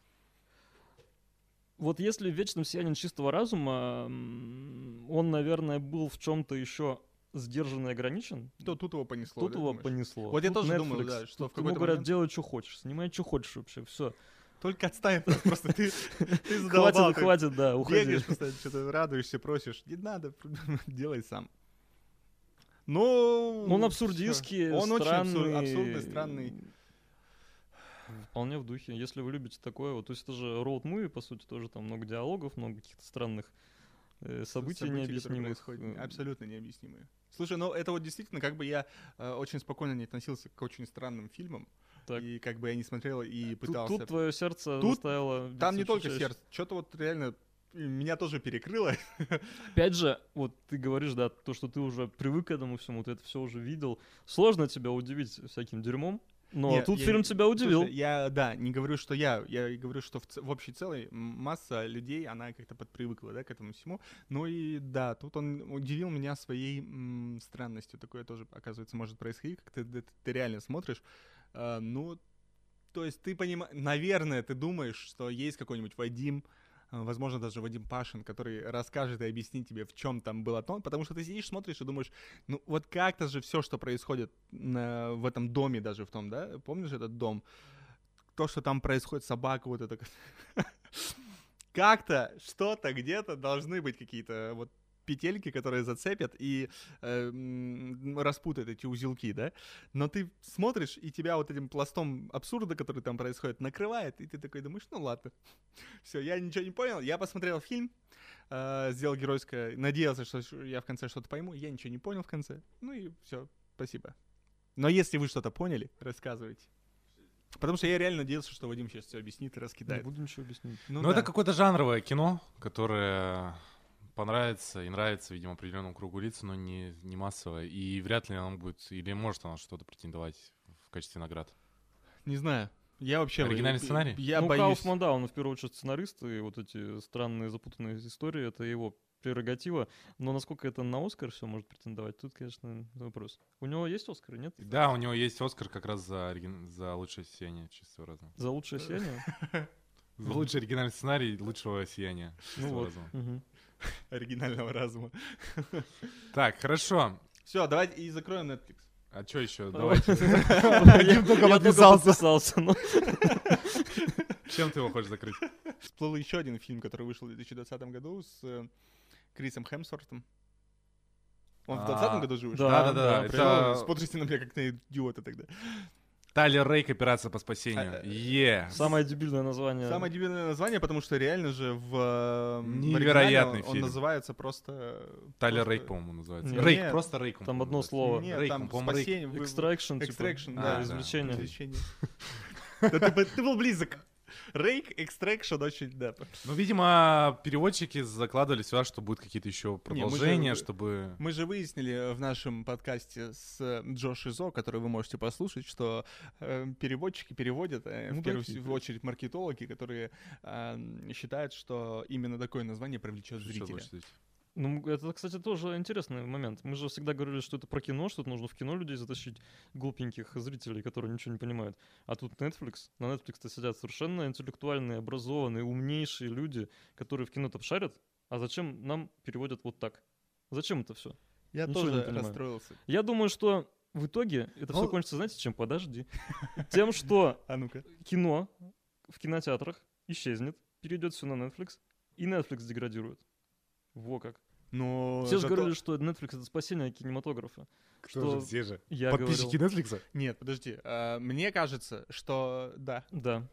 вот если в вечном сиянии чистого разума он, наверное, был в чем-то еще сдержан и ограничен, то тут его понесло. Тут его понесло. Вот тут я тоже Netflix, думаю, да, что в какой-то говорят, момент... делай, что хочешь, снимай, что хочешь вообще, все. Только отставь, просто ты, ты задолбал. Хватит, хватит, да, уходи. Бегаешь, постоянно что-то радуешься, просишь. Не надо, делай сам. Ну... Он абсурдистский, Он странный. очень абсурдный, странный. Вполне в духе. Если вы любите такое, вот, то есть это же роуд муви, по сути, тоже там много диалогов, много каких-то странных э, событий, событий необъяснимых. Абсолютно необъяснимые. Слушай, ну это вот действительно, как бы я э, очень спокойно не относился к очень странным фильмам. Так. И как бы я не смотрел и Тут, пытался... тут твое сердце Тут заставило... Там не только сердце, что-то вот реально э, меня тоже перекрыло. Опять же, вот ты говоришь, да, то, что ты уже привык к этому всему, ты это все уже видел. Сложно тебя удивить всяким дерьмом, но Не, тут я фильм тебя удивил. Слушай, я, да, не говорю, что я, я говорю, что в, в общей целой масса людей, она как-то подпривыкла, да, к этому всему. Ну и да, тут он удивил меня своей м, странностью. Такое тоже, оказывается, может происходить, как ты, ты, ты реально смотришь. А, ну, то есть ты понимаешь, наверное, ты думаешь, что есть какой-нибудь Вадим, возможно, даже Вадим Пашин, который расскажет и объяснит тебе, в чем там было то, потому что ты сидишь, смотришь и думаешь, ну вот как-то же все, что происходит на- в этом доме даже в том, да, помнишь этот дом? То, что там происходит, собака вот это. Как-то, что-то, где-то должны быть какие-то вот петельки, которые зацепят и э, распутают эти узелки, да? Но ты смотришь, и тебя вот этим пластом абсурда, который там происходит, накрывает, и ты такой думаешь, ну ладно. Все, я ничего не понял. Я посмотрел фильм, э, сделал геройское, надеялся, что я в конце что-то пойму. Я ничего не понял в конце. Ну и все, спасибо. Но если вы что-то поняли, рассказывайте. Потому что я реально надеялся, что Вадим сейчас все объяснит и Не раскидает. буду ничего объяснять. Ну, Ну, да. это какое-то жанровое кино, которое понравится и нравится, видимо, определенному кругу лиц, но не, не массовое. И вряд ли оно будет, или может оно что-то претендовать в качестве наград. Не знаю. Я вообще... Оригинальный сценарий? Я ну, боюсь... Кауфман, да, он в первую очередь сценарист, и вот эти странные запутанные истории, это его прерогатива. Но насколько это на Оскар все может претендовать, тут, конечно, вопрос. У него есть Оскар, нет? Да, у него есть Оскар как раз за, оригин- за лучшее сияние чистого разума. За лучшее сияние? За лучший оригинальный сценарий лучшего сияния Ну чистого вот. оригинального разума. Так, хорошо. Все, давайте и закроем Netflix. А что еще? Давай. Давайте. Только я подписался. ну. Чем ты его хочешь закрыть? Всплыл еще один фильм, который вышел в 2020 году с э, Крисом Хемсвортом. Он в А, 2020 году же вышел? Да, Да-да-да, да, Всё, Смотрите на меня как на идиота тогда. Тайлер Рейк, операция по спасению. А, э, Е. Самое дебильное название. Самое дебильное название, потому что реально же в, э, в Невероятный оригинале он, он фильм. называется просто... Тайлер просто- Рейк, по-моему, называется. Нет. Рейк, просто Рейк. Там одно называется. слово. Нет, Рейк, там по-моему, Рейк. спасение. вы- Extraction, типа. Extraction, А, да. да. извлечение. Извлечение. Да ты был близок. Рейк, экстракшн очень, да. Ну, видимо, переводчики закладывали сюда, что будут какие-то еще мы же- продолжения, чтобы... Мы же выяснили в нашем подкасте с э, Джо Шизо, который вы можете послушать, что э, переводчики переводят, э, Ну, в первую в очередь маркетологи, которые э, считают, что именно такое название привлечет зрителя. Ну, это, кстати, тоже интересный момент. Мы же всегда говорили, что это про кино, что нужно в кино людей затащить глупеньких зрителей, которые ничего не понимают. А тут Netflix. На Netflix-то сидят совершенно интеллектуальные, образованные, умнейшие люди, которые в кино-то шарят. А зачем нам переводят вот так? Зачем это все? Я Ничего не тоже понимаю. расстроился. Я думаю, что в итоге это все Ну- кончится, знаете, чем? Подожди. Тем, что А кино в кинотеатрах исчезнет, перейдет все на Netflix, и Netflix деградирует. Во как. Но Все же зато- говорили, что Netflix это спасение кинематографа. Кто Что же все же? Я Подписчики говорил. Netflix? Нет, подожди. а, Мне кажется, что да. Да.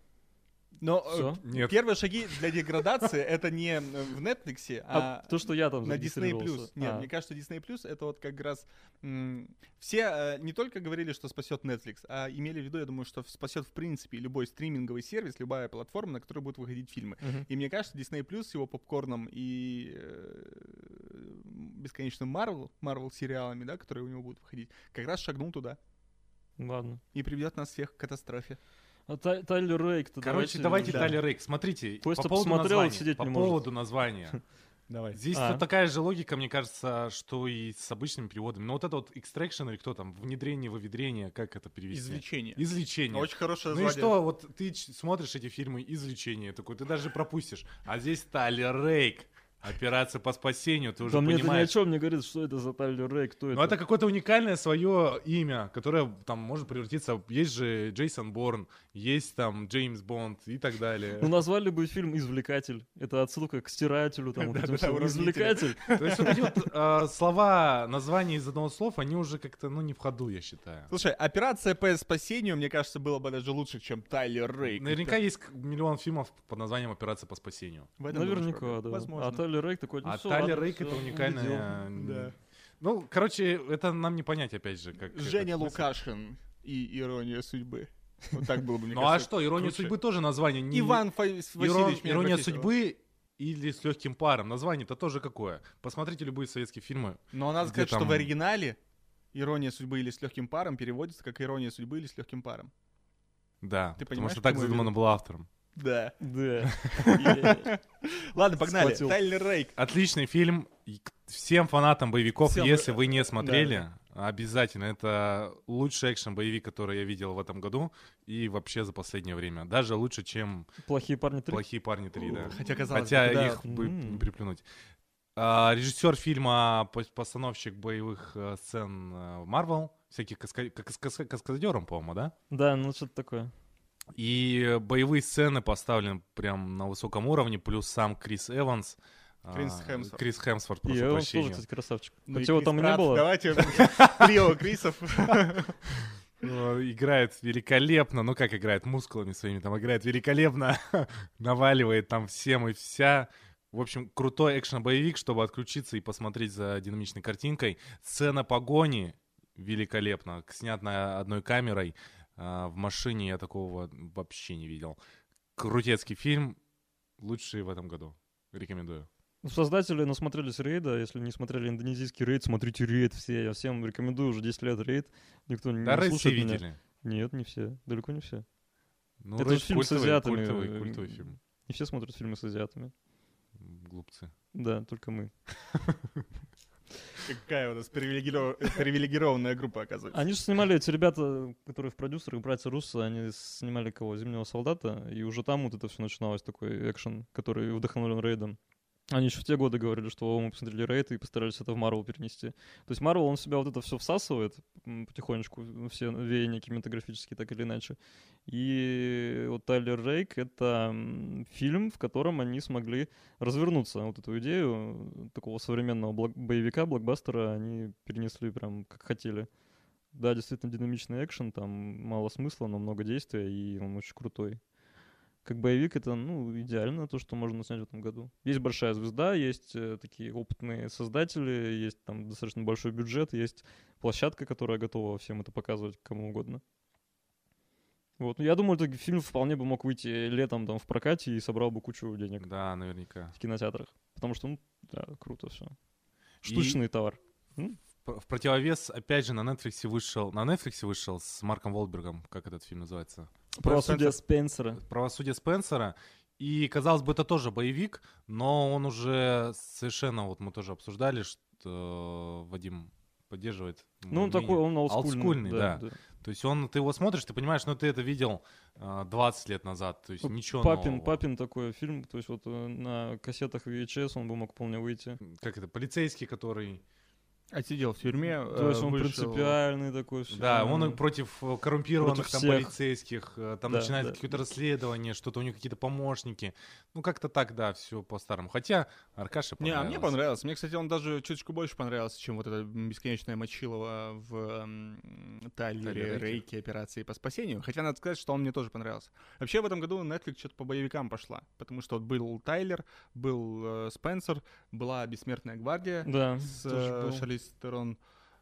Но э. Нет. первые шаги для деградации это не в Netflix, А, а то, что я там на Disney зарегистрировался. Нет, А, мне кажется, Disney Plus это вот как раз м, все э, не только говорили, что спасет Netflix, а имели в виду, я думаю, что спасет в принципе любой стриминговый сервис, любая платформа, на которой будут выходить фильмы. мгм. И мне кажется, Disney Plus с его попкорном и э, бесконечным Marvel, Marvel сериалами, да, которые у него будут выходить, как раз шагнул туда Ладно. и приведет нас всех к катастрофе. А Тай- Тайлер Рейк-то Короче, давайте да. Тайлер Рейк. Смотрите, по поводу названия. по поводу названия. Давай. Здесь А. такая же логика, мне кажется, что и с обычными переводами. Но вот это вот extraction или кто там, внедрение, выведрение, как это перевести? Извлечение. Извлечение. Очень хорошее Ну и название. что, вот ты смотришь эти фильмы «Извлечение», такой, ты даже пропустишь. А здесь Тайлер Рейк, операция по спасению, ты уже Да мне это ни о понимаешь. чем не говорит, что это за Тайлер Рейк, кто Ну это. это какое-то уникальное свое имя, которое там может превратиться... Есть же Джейсон Борн, есть там Джеймс Бонд и так далее. Ну, назвали бы фильм «Извлекатель». Это отсылка к стирателю, там, вот Да, да, уравнитель. «Извлекатель». То есть вот эти вот э, слова, названия из одного слова, они уже как-то, ну, не в ходу, я считаю. Слушай, операция по спасению, мне кажется, было бы даже лучше, чем Тайлер Рейк. Наверняка есть миллион фильмов под названием «Операция по спасению». Наверняка, да. Возможно. А Тайлер Рейк такой, ну А всё, Тайлер ладно, Рейк — всё, это уникальная... Да. Ну, короче, это нам не понять, опять же, как... Женя это- Лукашин и ирония судьбы. Вот так было бы, мне Ну а кажется, что, «Ирония круче. судьбы» тоже название не... Иван Фа- Васильевич меня «Ирония судьбы» или «С легким паром». Название-то тоже какое. Посмотрите любые советские фильмы. Но надо где сказать, что там- в оригинале «Ирония судьбы» или «С легким паром» переводится как «Ирония судьбы» или «С легким паром». Да, Ты потому понимаешь, что к так чему я задумано веду? был автором. Да. Да. Ладно, погнали. Схватил. Тайлер Рейк. Отличный фильм. И к- Всем фанатам боевиков, Всем, если э, вы не смотрели, обязательно. Это лучший экшен-боевик, который я видел в этом году и вообще за последнее время. Даже лучше, чем Плохие парни 3. «Плохие парни 3», да. Хотя, казалось Хотя бы, да. их бы М. не приплюнуть. А, режиссер фильма, по- постановщик боевых э, сцен э, Marvel, всяких каска- как каска- каскадером, по-моему, да? Да, ну что-то такое. И боевые сцены поставлены прям на высоком уровне, плюс сам Крис Эванс. а, Крис Хемсворт. Крис Хемсворт, И прошу тоже, прощения. кстати, красавчик. Ну и Хотя его там и не было. Давайте трио Крисов. Ну, Играет великолепно, ну как играет, мускулами своими там играет великолепно, наваливает там всем и вся. В общем, крутой экшен-боевик, чтобы отключиться и посмотреть за динамичной картинкой. Сцена погони великолепно, снятая одной камерой. А, В машине я такого вообще не видел. Крутецкий фильм, лучший в этом году. Рекомендую. Ну, Создатели насмотрелись рейда. Если не смотрели индонезийский рейд, смотрите рейд все. Я всем рекомендую уже 10 лет рейд. Никто не Да, все слушает меня. видели. Нет, не все. Далеко не все. Ну, Это Рейд же фильм с культовый, азиатами. Культовый, культовый фильм. Не все смотрят фильмы с азиатами. Глупцы. Да, только мы. Какая у нас привилегиро- привилегированная группа, оказывается. Они же снимали, эти ребята, которые в продюсерах, братья Руссо, они снимали кого? Зимнего солдата, и уже там вот это все начиналось, такой экшен, который вдохновлен рейдом. Они еще в те годы говорили, что «О, мы посмотрели рейд и постарались это в Марвел перенести. То есть Марвел, он в себя вот это все всасывает потихонечку, все веяния кинематографические, так или иначе. И вот Тайлер Рейк — это фильм, в котором они смогли развернуться. Вот эту идею э, такого современного блок- боевика, блокбастера они перенесли прям как хотели. Да, действительно динамичный экшен, там мало смысла, но много действия, и он очень крутой. Как боевик это, ну, идеально то, что можно снять в этом году. Есть большая звезда, есть э, такие опытные создатели, есть там достаточно большой бюджет, есть площадка, которая готова всем это показывать кому угодно. Вот. Ну, я думаю, этот фильм вполне бы мог выйти летом там в прокате и собрал бы кучу денег Да, наверняка. в кинотеатрах. Потому что, ну, да, круто все. И- Штучный товар. П- В противовес, опять же, на Netflix вышел, на Netflix вышел с Марком Волбергом, как этот фильм называется? Правосудие Спенсера. Правосудие Спенсера. И, казалось бы, это тоже боевик, но он уже совершенно, вот мы тоже обсуждали, что Вадим поддерживает. Ну, он мнение. такой, он олдскульный. Олдскульный, да. То есть он, ты его смотришь, ты понимаешь, ну ты это видел а, 20 лет назад, то есть Ну, ничего Папин, нового. папин такой фильм, то есть вот э, на кассетах VHS он бы мог вполне выйти. Как это, полицейский, который... А Отсидел в тюрьме. То э, есть он вышел... принципиальный такой. Все. Да, он ну, против э, коррумпированных против там всех. полицейских, э, там да, начинается да. какое-то расследование, что-то у него какие-то помощники. Ну как-то так, да, все по-старому. Хотя Аркаша понравилось. Не, а мне понравилось. Мне, кстати, он даже чуточку больше понравился, чем вот это бесконечное мочилово в эм, Тайлере Рейке операции по спасению. Хотя надо сказать, что он мне тоже понравился. Вообще в этом году Netflix что-то по боевикам пошла, потому что вот был Тайлер, был э, Спенсер, была Бессмертная гвардия да, с э, Шарли 6 сторон.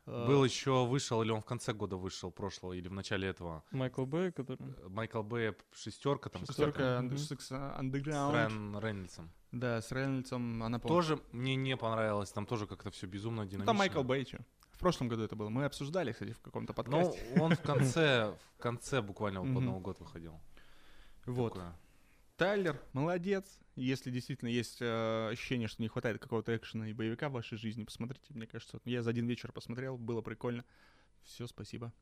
Э, Был uh, еще, вышел, или он в конце года вышел, прошлого, или в начале этого. Майкл Бэй, который... Э, Майкл Бэй, шестерка там. Шестерка, Underground. Э, с Райан Рейнольдсом. Да, с Рейнольдсом, она помню. Тоже мне не понравилось, там тоже как-то все безумно динамично. Ну, там Майкл Бэй, что? В прошлом году это было. Мы обсуждали, кстати, в каком-то ну, подкасте. Ну, он в конце, в конце буквально под Новый год выходил. Вот. Такое. Тайлер, молодец. Если действительно есть э, ощущение, что не хватает какого-то экшена и боевика в вашей жизни, посмотрите. Мне кажется, я за один вечер посмотрел, было прикольно. Все, спасибо.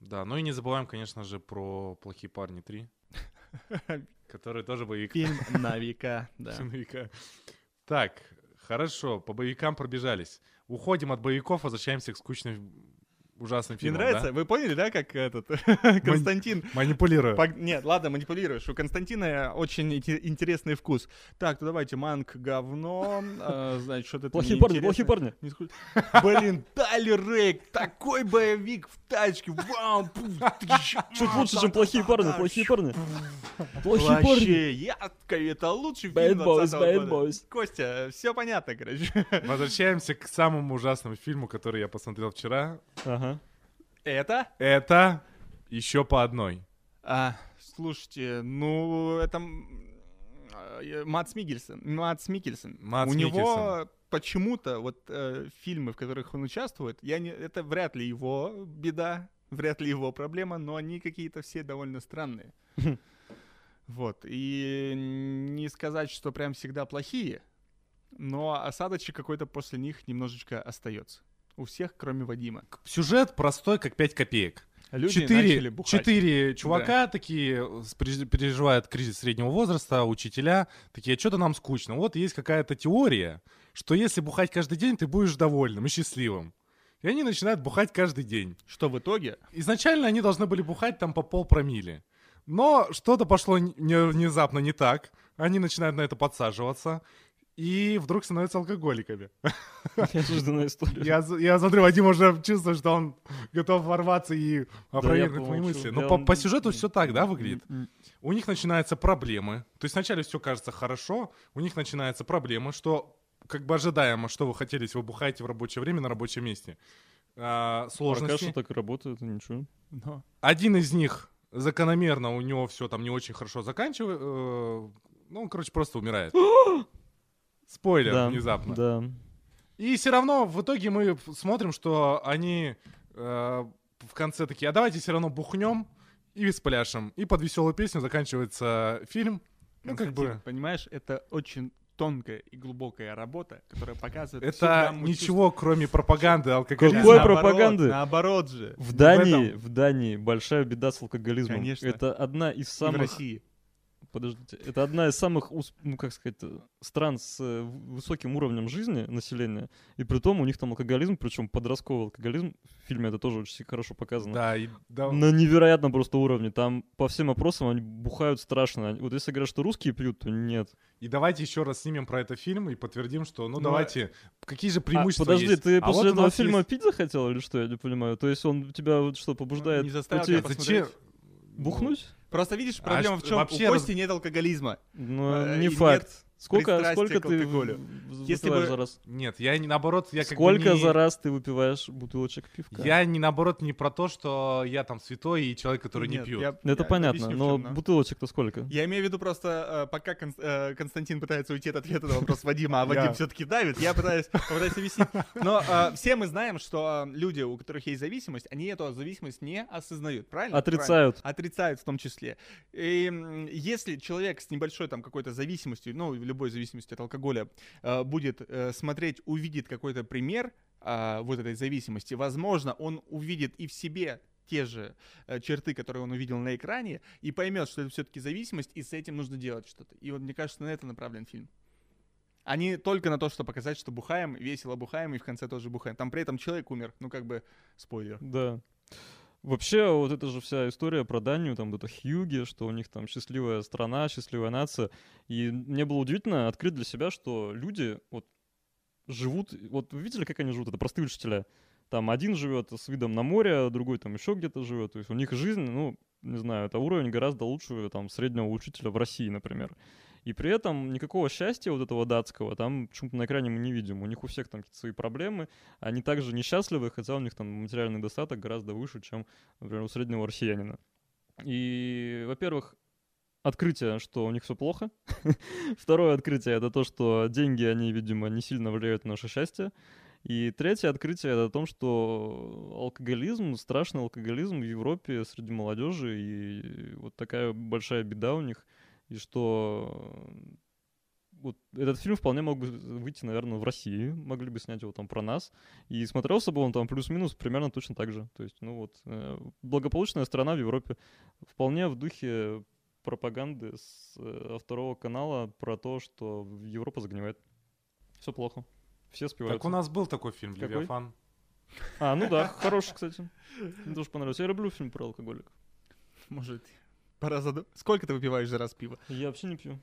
Да, ну и не забываем, конечно же, про «Плохие парни 3», который тоже боевик. Фильм на века, да. Боевика. Так, хорошо, по боевикам пробежались. Уходим от боевиков, возвращаемся к скучным, ужасным Мне фильмам, нравится? да? Вы поняли, да, как этот Константин Манипулирую. Пог- Нет, ладно, манипулируешь. У Константина очень инте- интересный вкус. Так, ну давайте, манк говно. э, значит, что-то Плохие парни, плохие парни. Не Блин, Тайлер Рейк, такой боевик в тачке. Вау, Чуть а, лучше, чем плохие парни, плохие парни. Плохие парни. Вообще, ярко, это лучший фильм boys, 20 bad года. Костя, все понятно, короче. Возвращаемся к самому ужасному фильму, который я посмотрел вчера. Ага. Это Это еще по одной. А, слушайте, ну, это э, Матс Микельсон. Матс Микельсон. Мадс У него Миккельсон. почему-то вот э, фильмы, в которых он участвует, я не, это вряд ли его беда, вряд ли его проблема, но они какие-то все довольно странные. Вот. И не сказать, что прям всегда плохие, но осадочек какой-то после них немножечко остается. У всех, кроме Вадима. Сюжет простой, как 5 копеек. Люди начали Четыре, бухать. четыре чувака такие э, переживают кризис среднего возраста, учителя такие, что-то нам скучно. Вот есть какая-то теория, что если бухать каждый день, ты будешь довольным и счастливым. И они начинают бухать каждый день. Что в итоге? Изначально они должны были бухать там по полпромили. Но что-то пошло не- внезапно не так. Они начинают на это подсаживаться. И вдруг становятся алкоголиками. Неожиданная история. Я, я смотрю, Вадим уже чувствует, что он готов ворваться и опровергнуть мои помолчу. мысли. Но Я по, он- по сюжету все так, да, выглядит? У них начинаются проблемы. То есть вначале все кажется хорошо, у них начинаются проблемы, что как бы ожидаемо, что вы хотели, если вы бухаете в рабочее время на рабочем месте. А, Пока сложности. что так и работает, и ничего. Но Один из них закономерно у него все там не очень хорошо заканчивает. э, ну, он, короче, просто умирает. Спойлер Да, внезапно. Да. И все равно в итоге мы смотрим, что они э, в конце такие, а давайте все равно бухнем и спляшем. И под веселую песню заканчивается фильм. Ну, как бы... Понимаешь, это очень тонкая и глубокая работа, которая показывает Это ничего, кроме пропаганды, чувств. алкоголизма. Какой Наоборот, пропаганды? Наоборот же. В в Дании, этом- в Дании большая беда с алкоголизмом. Конечно. Это одна из И в самых... России. Подождите. Это одна из самых, ну как сказать, стран с э, высоким уровнем жизни населения. И при том у них там алкоголизм, причем подростковый алкоголизм. В фильме это тоже очень хорошо показано. Да, и да, На невероятном просто уровне. Там по всем опросам они бухают страшно. Вот если говорят, что русские пьют, то нет. И давайте еще раз снимем про это фильм и подтвердим, что, ну, Ну, давайте, какие же А, преимущества подожди, есть? ты А после вот этого фильма есть- пить захотел или что? Я не понимаю. То есть он тебя вот что, побуждает Не заставил тебя Зачем? Бухнуть? Просто видишь, А проблема в что- чем? вообще У раз- Кости нет алкоголизма. Ну, Э, не факт. Нет Сколько, сколько ты Если выпиваешь бы- за раз? Нет, я не наоборот, я как бы Сколько не- за раз ты выпиваешь бутылочек пивка? Я не наоборот не про то, что я там святой и человек, который не Нет, пьет. я- Это я понятно, объясню, но бутылочек-то сколько? Я имею в виду просто, э, пока Кон- э, Константин пытается уйти от ответа на вопрос Вадима, а Вадим все-таки давит, я пытаюсь, попытаюсь объяснить. Но э, все мы знаем, что люди, у которых есть зависимость, они эту зависимость не осознают, правильно? Отрицают. Правильно. Отрицают в том числе. И если человек с небольшой там какой-то зависимостью, ну, любой зависимости от алкоголя, э, будет э, смотреть, увидит какой-то пример а, вот этой зависимости, возможно, он увидит и в себе те же э, черты, которые он увидел на экране, и поймет, что это все-таки зависимость, и с этим нужно делать что-то. И вот мне кажется, на это направлен фильм. А не только на то, что показать, что бухаем, весело бухаем, и в конце тоже бухаем. Там при этом человек умер, ну как бы спойлер. Да. Вообще, вот эта же вся история про Данию, там это Хьюги, что у них там счастливая страна, счастливая нация. И мне было удивительно открыть для себя, что люди вот живут, вот вы видели, как они живут? Это простые учителя. Там один живет с видом на море, другой там еще где-то живет. То есть у них жизнь, ну, не знаю, это уровень гораздо лучше там среднего учителя в России, например. И при этом никакого счастья вот этого датского там почему-то на экране мы не видим. У них у всех там какие-то свои проблемы, они также несчастливы, хотя у них там материальный достаток гораздо выше, чем, например, у среднего россиянина. И, во-первых, открытие, что у них все плохо. Второе открытие это то, что деньги, они, видимо, не сильно влияют на наше счастье. И третье открытие это о том, что алкоголизм, страшный алкоголизм в Европе среди молодежи, и вот такая большая беда у них, и что вот этот фильм вполне мог бы выйти, наверное, в России, могли бы снять его там про нас, и смотрелся бы он там плюс-минус примерно точно так же. То есть, ну вот, э, благополучная страна в Европе вполне в духе пропаганды с э, второго канала про то, что Европа загнивает. Все плохо. Все спиваются. Так у нас был такой фильм Какой? «Левиафан». А, ну да, хороший, кстати. Мне тоже понравился. Я люблю фильм про алкоголик. Может, пора заду... Сколько ты выпиваешь за раз пива? Я вообще не пью.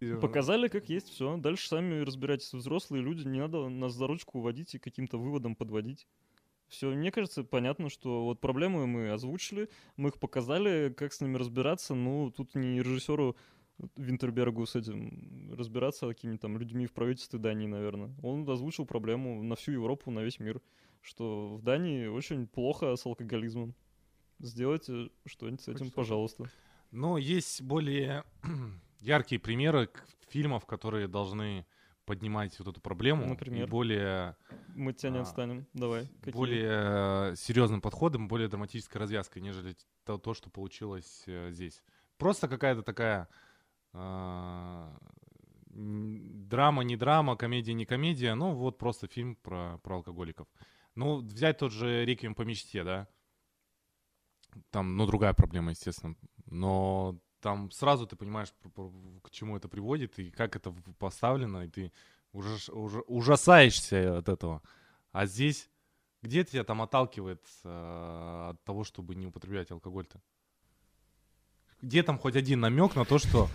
Э, Показали, как есть, все. Дальше сами разбирайтесь, взрослые люди, не надо нас за ручку уводить и каким-то выводом подводить. Все, мне кажется, понятно, что вот проблемы мы озвучили, мы их показали, как с ними разбираться. Ну, тут не режиссеру Винтербергу с этим разбираться, а какими-то там людьми в правительстве Дании, наверное. Он озвучил проблему на всю Европу, на весь мир, что в Дании очень плохо с алкоголизмом. Сделайте что-нибудь с этим, пожалуйста. Но есть более яркие примеры фильмов, которые должны поднимать вот эту проблему. Например? И более, Мы тебя не А, отстанем. Давай. Какие? более э, серьезным подходом, более драматической развязкой, нежели то, то, что получилось э, здесь. Просто какая-то такая а, м, драма, не драма, комедия, не комедия. Ну, вот просто фильм про, про алкоголиков. Ну, взять тот же «Реквием по мечте», да? Там, ну, другая проблема, естественно. Но там сразу ты понимаешь, к чему это приводит и как это поставлено, и ты ужас- ужа- ужасаешься от этого. А здесь, где тебя там отталкивает э, от того, чтобы не употреблять алкоголь-то? Где там хоть один намек на то, что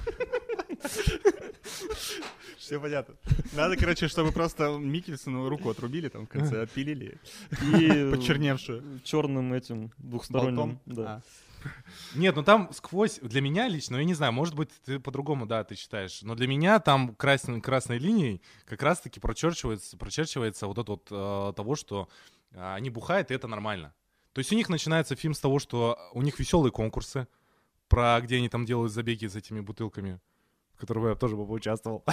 Все понятно. Надо, короче, чтобы просто Микельсону руку отрубили там в конце, отпилили. И Почерневшую. черным этим двухсторонним. Да. А. Нет, ну там сквозь, для меня лично, я не знаю, может быть, ты по-другому, да, ты считаешь, но для меня там красной, красной линией как раз-таки прочерчивается, прочерчивается вот это вот э, того, что э, они бухают, и это нормально. То есть у них начинается фильм с того, что у них веселые конкурсы, про где они там делают забеги с этими бутылками, в которых я тоже бы поучаствовал.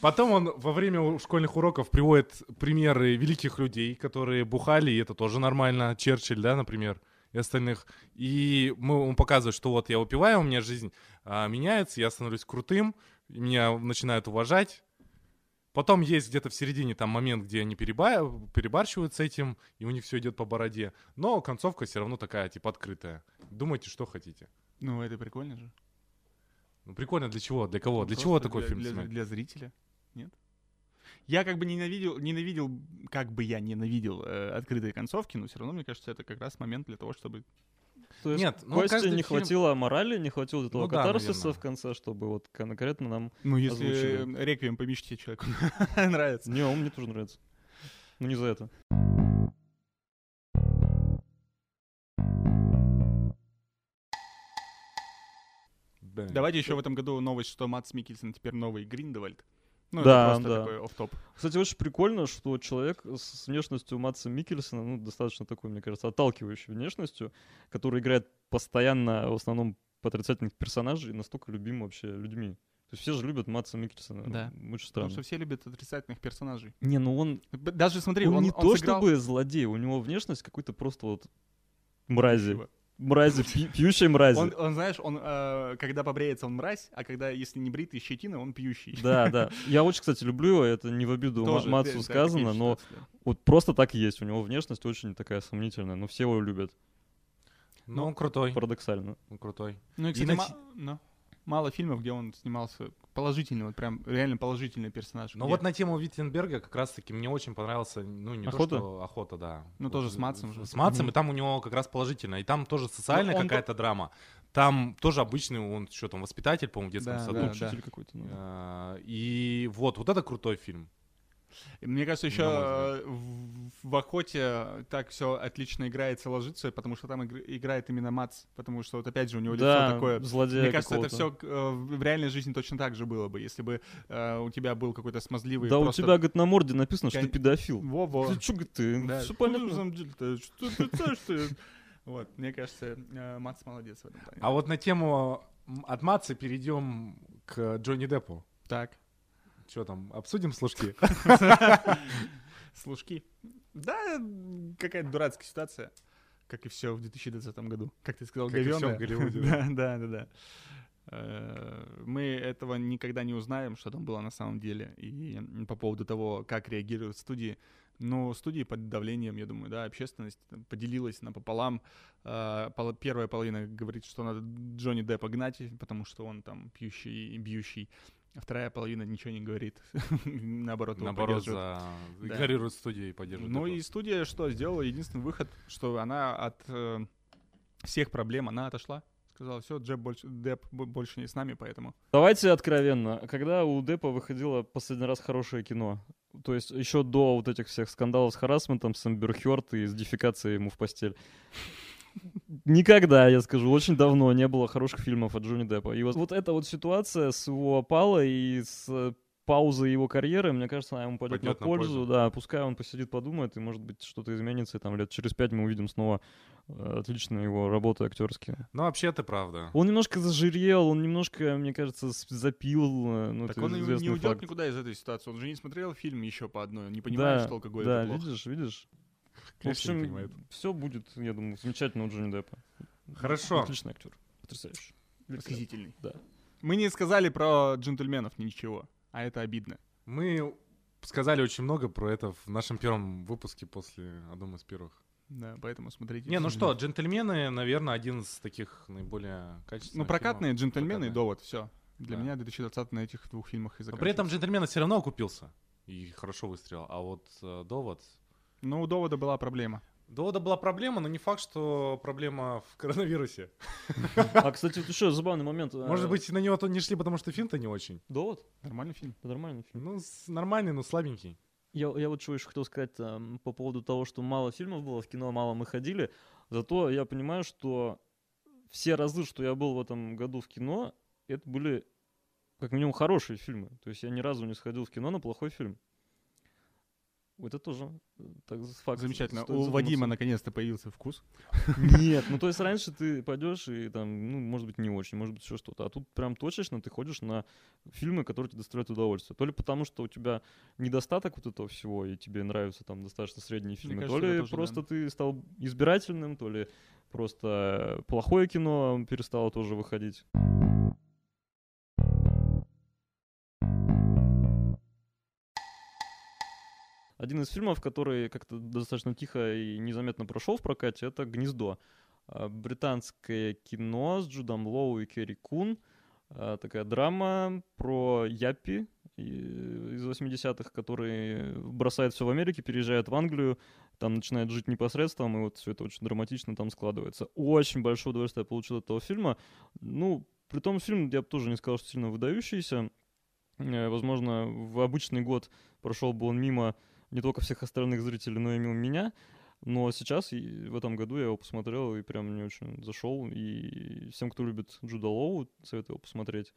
Потом он во время школьных уроков приводит примеры великих людей, которые бухали, и это тоже нормально. Черчилль, да, например, и остальных. И мы, он показывает, что вот я выпиваю, у меня жизнь а, меняется, я становлюсь крутым, меня начинают уважать. Потом есть где-то в середине там момент, где они переба... перебарщивают с этим, и у них все идет по бороде. Но концовка все равно такая, типа, открытая. Думайте, что хотите. Ну, это прикольно же. Ну, прикольно, для чего? Для кого? Ну, Для чего такой для- фильм для, снимать? для зрителя. Нет? Я как бы ненавидел, ненавидел, как бы я ненавидел э, открытые концовки, но все равно, мне кажется, это как раз момент для того, чтобы... То есть Нет, ну, каждый не фильм- хватило морали, не хватило этого Ну да, катарсиса наверное. в конце, чтобы вот конкретно нам... Ну, если Озвучили. реквием по мечте человеку нравится. Не, он мне тоже нравится. Ну не за это. Блин. Давайте еще в этом году новость, что Матс Микельсон теперь новый Гриндевальд. Ну, Да, это просто да. такой офф-топ. Кстати, очень прикольно, что человек с внешностью Матса Микельсона, ну, достаточно такой, мне кажется, отталкивающей внешностью, который играет постоянно, в основном, отрицательных персонажей, настолько любим вообще людьми. То есть все же любят Матса Микельсона. Да. Очень Потому странно. что все любят отрицательных персонажей. Не, ну он, Даже смотри, он, он, не он то сыграл чтобы злодей, у него внешность какой-то просто вот мрази. пьющего. Мрази, пьющей мрази. Он, он, знаешь, он, э, когда побреется, он мразь, а когда, если не бритый, щетина, он пьющий. Да, да. Я очень, кстати, люблю его, это не в обиду Тоже, Матсу да, сказано, но вот просто так и есть. У него внешность очень такая сомнительная, но все его любят. Ну, он крутой. Парадоксально. Он крутой. Ну и, И кстати, на ма- ну, мало фильмов, где он снимался положительный, вот прям реально положительный персонаж. Где- вот на тему Виттенберга как раз-таки мне очень понравился, ну, не Охота? то, что охота, да. Ну, Вот тоже с Матсом же. С Матсом, Мгм. и там у него как раз положительно. И там тоже социальная он какая-то драма. Там тоже обычный, он что там, воспитатель, по-моему, в детском Да, саду. да, Учитель какой-то. ну. А, И вот, вот это крутой фильм. Мне кажется, еще э, в, в охоте так все отлично играется, ложится, потому что там игр- играет именно Мац, потому что вот опять же у него Да, лицо такое. злодея Мне кажется, это все в реальной жизни точно так же было бы, если бы э, у тебя был какой-то смазливый. Да у просто- тебя, говорит, на морде написано, что ты Кон- педофил. Во-во. Ты говорит, ты? Да, что на понятно. самом деле-то? Что ты знаешь, что я- Вот, мне кажется, э, Мац молодец в этом плане. А вот на тему от Матса перейдем к Джонни Деппу. Так. Что там, обсудим служки? Служки. Да, какая-то дурацкая ситуация, как и все в 2020 году. Как ты сказал, Как и всё в говёная. Голливуде, Да, да, да, да. Э, Мы этого никогда не узнаем, что там было на самом деле. И по поводу того, как реагируют студии. Но студии под давлением, я думаю, да, общественность поделилась напополам. Э, Первая половина говорит, что надо Джонни Деппа гнать, потому что он там пьющий и бьющий. А вторая половина ничего не говорит. Наоборот, Наоборот, за... Да. игнорирует студию и поддерживает Ну и студия что сделала? Единственный выход, что она от э, всех проблем, она отошла. Сказала, все, Джеб больше, Депп бо- больше не с нами, поэтому. Давайте откровенно. Когда у Деппа выходило последний раз хорошее кино? То есть еще до вот этих всех скандалов с харасментом, с Эмбер Хёрд и с дефекацией ему в постель. Никогда, я скажу, очень давно не было хороших фильмов от Джонни Деппа. И вот, вот эта вот ситуация с его опалой и с э, пауза его карьеры, мне кажется, она ему пойдет на Пойдет на пользу. пользу. Да, пускай он посидит, подумает, и, может быть, что-то изменится, и там лет через пять мы увидим снова э, отличные его работы актерские. Ну, вообще, это правда. Он немножко зажирел, он немножко, мне кажется, запил. э, Ну, Так он не уйдет факт. никуда из этой ситуации. Он же не смотрел фильм еще по одной. Он не понимает, да, что алкоголь да, это плохо. видишь, видишь. В общем, понимает. все будет, я думаю, замечательно у Джонни Деппа. Хорошо. Отличный актер. Потрясающий. Восхитительный. Да. Мы не сказали про джентльменов ничего, а это обидно. Мы сказали очень много про это в нашем первом выпуске после одного из первых. Да, поэтому смотрите. Не, ну что, джентльмены, наверное, один из таких наиболее качественных. Ну, прокатные фильмов. джентльмены и довод, все. Для Да. меня 2020 на этих двух фильмах и Но при этом джентльмены все равно окупился. И хорошо выстрелил. А вот э, довод. Ну, у довода была проблема. Довода была проблема, но не факт, что проблема в коронавирусе. А, кстати, вот еще забавный момент. а, Может быть, на него то не шли, потому что фильм-то не очень. Довод? Нормальный фильм. Нормальный фильм. Ну, нормальный, но слабенький. Я, я вот что еще хотел сказать там, по поводу того, что мало фильмов было в кино, мало мы ходили. Зато я понимаю, что все разы, что я был в этом году в кино, это были как минимум хорошие фильмы. То есть я ни разу не сходил в кино на плохой фильм. Это тоже э, так, факт. Замечательно. У. Вадима наконец-то появился вкус. Нет, ну то есть раньше ты пойдешь и там, ну, может быть, не очень, может быть, еще что-то. А тут прям точечно ты ходишь на фильмы, которые тебе доставляют удовольствие. То ли потому, что у тебя недостаток вот этого всего, и тебе нравятся там достаточно средние фильмы, кажется, то ли тоже, просто да. ты стал избирательным, то ли просто плохое кино перестало тоже выходить. Один из фильмов, который как-то достаточно тихо и незаметно прошел в прокате, это «Гнездо». А, Британское кино с Джудом Лоу и Керри Кун. А, Такая драма про Яппи и- из 80-х, который бросает все в Америке, переезжает в Англию, там начинает жить непосредством, и вот все это очень драматично там складывается. Очень большое удовольствие я получил от этого фильма. Ну, при том фильм, я бы тоже не сказал, что сильно выдающийся. Э, Возможно, в обычный год прошел бы он мимо не только всех остальных зрителей, но и мимо меня. Но сейчас, в этом году я его посмотрел, и прям мне очень зашел. И всем, кто любит Джуда Лоу, советую его посмотреть.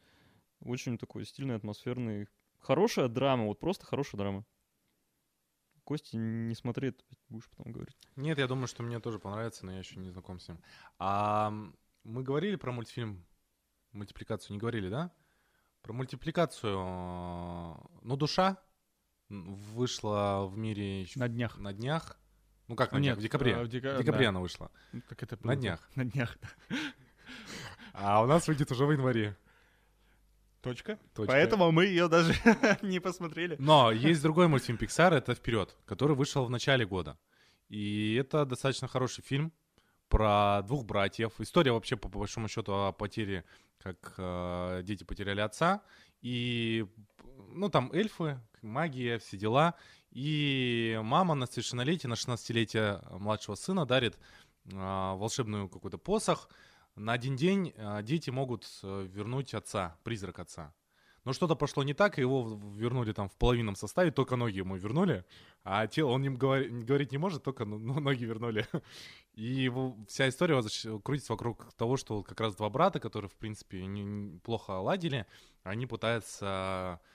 Очень такой стильный, атмосферный. Хорошая драма, вот просто хорошая драма. Кости не смотри, будешь потом говорить. Нет, я думаю, что мне тоже понравится, но я еще не знаком с ним. А мы говорили про мультфильм мультипликацию, не говорили, да? Про мультипликацию. э, Ну, душа вышла в мире На днях. на днях. Ну как на Нет, днях? В декабре. э, в дека- В декабре да. она вышла. Ну, Как это На днях. На днях. А у нас выйдет уже в январе. Точка. Точка. Поэтому мы ее даже не посмотрели. Но есть другой мультфильм Pixar, это «Вперед», который вышел в начале года. И это достаточно хороший фильм про двух братьев. История вообще, по, по большому счету, о потере, как э, дети потеряли отца. И, ну, там эльфы, магия, все дела. И мама на совершеннолетие, на 16-летие младшего сына дарит э, волшебную какой-то посох. На один день э, дети могут э, вернуть отца, призрак отца. Но что-то пошло не так, его вернули там в половинном составе, только ноги ему вернули, а тело он им говори- говорить не может, только ну, ноги вернули. И вся история крутится вокруг того, что как раз два брата, которые, в принципе, не- плохо ладили, они пытаются э,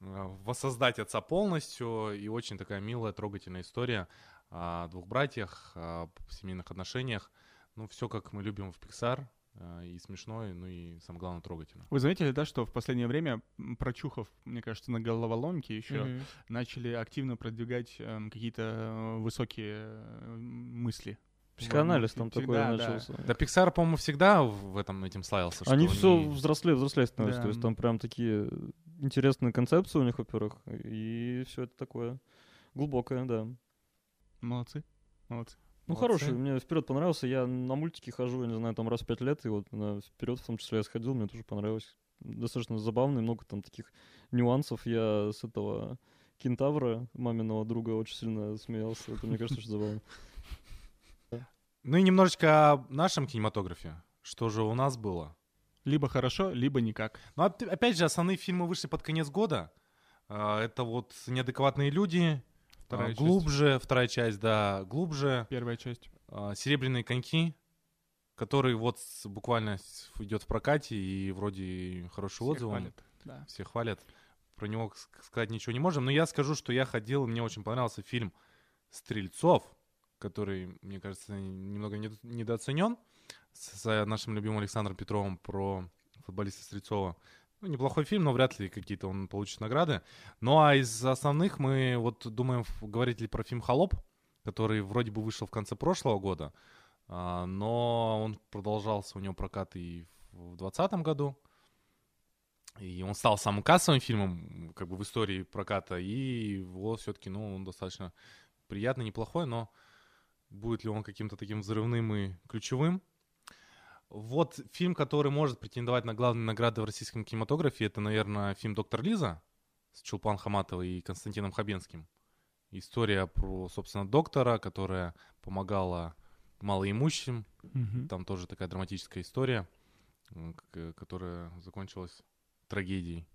воссоздать отца полностью, и очень такая милая, трогательная история о двух братьях, о семейных отношениях. Ну, все как мы любим в Pixar, э, и смешно, ну и самое главное трогательно. Вы заметили, да, что в последнее время м, прочухав, мне кажется, на головоломке еще начали активно продвигать эм, какие-то э, высокие э, мысли. Психоанализ там всегда, такой да. начался. Да, Pixar, по-моему, всегда в этом этим славился. Они что все взрослее, взрослее становятся. Да. То есть там прям такие интересные концепции у них, во-первых. И все это такое глубокое, да. Молодцы. Молодцы. Ну, Молодцы. хороший, мне вперед понравился. Я на мультики хожу, я не знаю, там раз в пять лет, и вот на вперед в том числе я сходил, мне тоже понравилось. Достаточно забавно, и много там таких нюансов. Я с этого кентавра, маминого друга, очень сильно смеялся. Это, мне кажется, очень забавно. Ну и немножечко о нашем кинематографе. Что же у нас было? Либо хорошо, либо никак. Ну, оп- опять же, основные фильмы вышли под конец года. А, Это вот «Неадекватные люди», Вторая а, часть. «Глубже», вторая часть, да, «Глубже», Первая часть. а, «Серебряные коньки», который вот буквально идет в прокате и вроде хорошие Все отзывы. хвалят. Да. Все хвалят. про него сказать ничего не можем. Но я скажу, что я ходил, мне очень понравился фильм «Стрельцов», который, мне кажется, немного недооценен, с нашим любимым Александром Петровым про футболиста Стрельцова. Ну, неплохой фильм, но вряд ли какие-то он получит награды. Ну, а из основных мы вот думаем говорить ли про фильм «Холоп», который вроде бы вышел в конце прошлого года, а, но он продолжался у него прокат и в 2020 году. И он стал самым кассовым фильмом как бы в истории проката, и его все-таки, ну, он достаточно приятный, неплохой, но будет ли он каким-то таким взрывным и ключевым? Вот фильм, который может претендовать на главные награды в российском кинематографе, это, наверное, фильм «Доктор Лиза» с Чулпан Хаматовой и Константином Хабенским. История про, собственно, доктора, которая помогала малоимущим. Mm-hmm. Там тоже такая драматическая история, которая закончилась трагедией.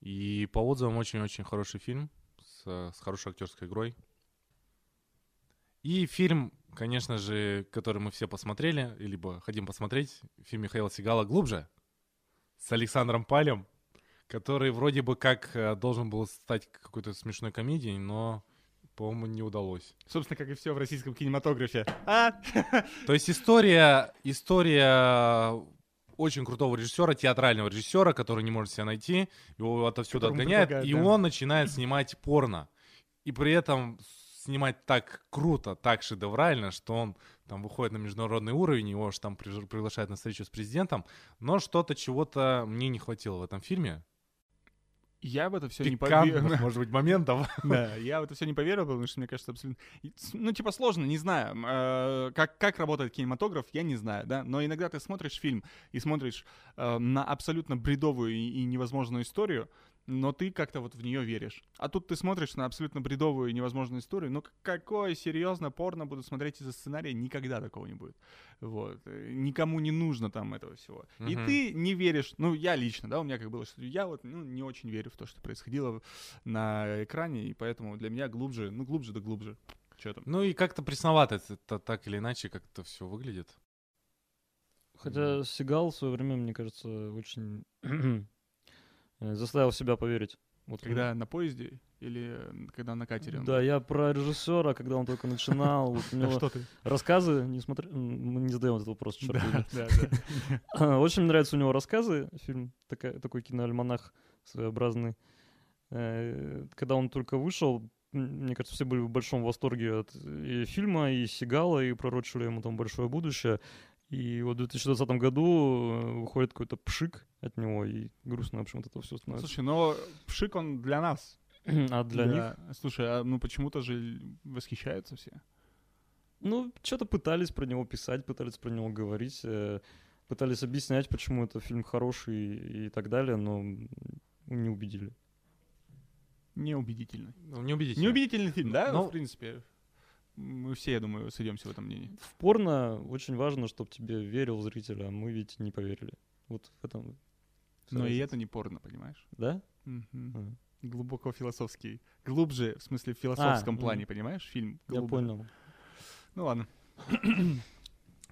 И по отзывам очень-очень хороший фильм с, с хорошей актерской игрой. И фильм, конечно же, который мы все посмотрели, либо хотим посмотреть, фильм Михаила Сигала «Глубже» с Александром Палем, который вроде бы как э, должен был стать какой-то смешной комедией, но по-моему, не удалось. Собственно, как и все в российском кинематографе. А? То есть история, история очень крутого режиссера, театрального режиссера, который не может себя найти, его отовсюду отгоняет, и да. он начинает снимать порно. И при этом снимать так круто, так шедеврально, что он там выходит на международный уровень, его же там приглашают на встречу с президентом, но что-то, чего-то мне не хватило в этом фильме. Я в это все не поверил. может быть, моментов. Да, я в это все не поверил, потому что мне кажется абсолютно... Ну, типа, сложно, не знаю. Э, как, как работает кинематограф, я не знаю, да. Но иногда ты смотришь фильм и смотришь э, на абсолютно бредовую и невозможную историю, но ты как-то вот в нее веришь. А тут ты смотришь на абсолютно бредовую и невозможную историю, ну какое серьезно порно буду смотреть из-за сценария, никогда такого не будет. Вот. Э, никому не нужно там этого всего. Uh-huh. И ты не веришь, ну я лично, да, у меня как было, что я вот ну, не очень верю в то, что происходило на экране, и поэтому для меня глубже, ну глубже да глубже. Что там? Ну и как-то пресновато это так или иначе как-то все выглядит. Хотя Сигал в свое время, мне кажется, очень заставил себя поверить. Вот когда на поезде или когда на катере? Да, я про режиссера, когда он только начинал. Вот у него что ты? Рассказы, не смотри, мы не задаем этот вопрос, черт да, да, Очень нравятся у него рассказы, фильм, такой, такой киноальманах своеобразный. Э, когда он только вышел, мне кажется, все были в большом восторге от и фильма, и Сигала, и пророчили ему там большое будущее. И вот в 2020 году э, выходит какой-то пшик от него, и грустно, в общем, от этого все становится. Слушай, но пшик он для нас. а для да. них? Слушай, а ну почему-то же восхищаются все. Ну, что-то пытались про него писать, пытались про него говорить, э, пытались объяснять, почему это фильм хороший и так далее, но не убедили. Неубедительно. Ну, неубедительный. Неубедительный фильм, да, ну, в принципе мы все, я думаю, сойдемся в этом мнении. В порно очень важно, чтобы тебе верил зритель, а мы ведь не поверили. Вот в этом. Но и это не порно, понимаешь? Да? Угу. А. Глубоко философский. Глубже, в смысле, в философском а, плане, угу. понимаешь? Фильм. Глубже. Я понял. Ну ладно.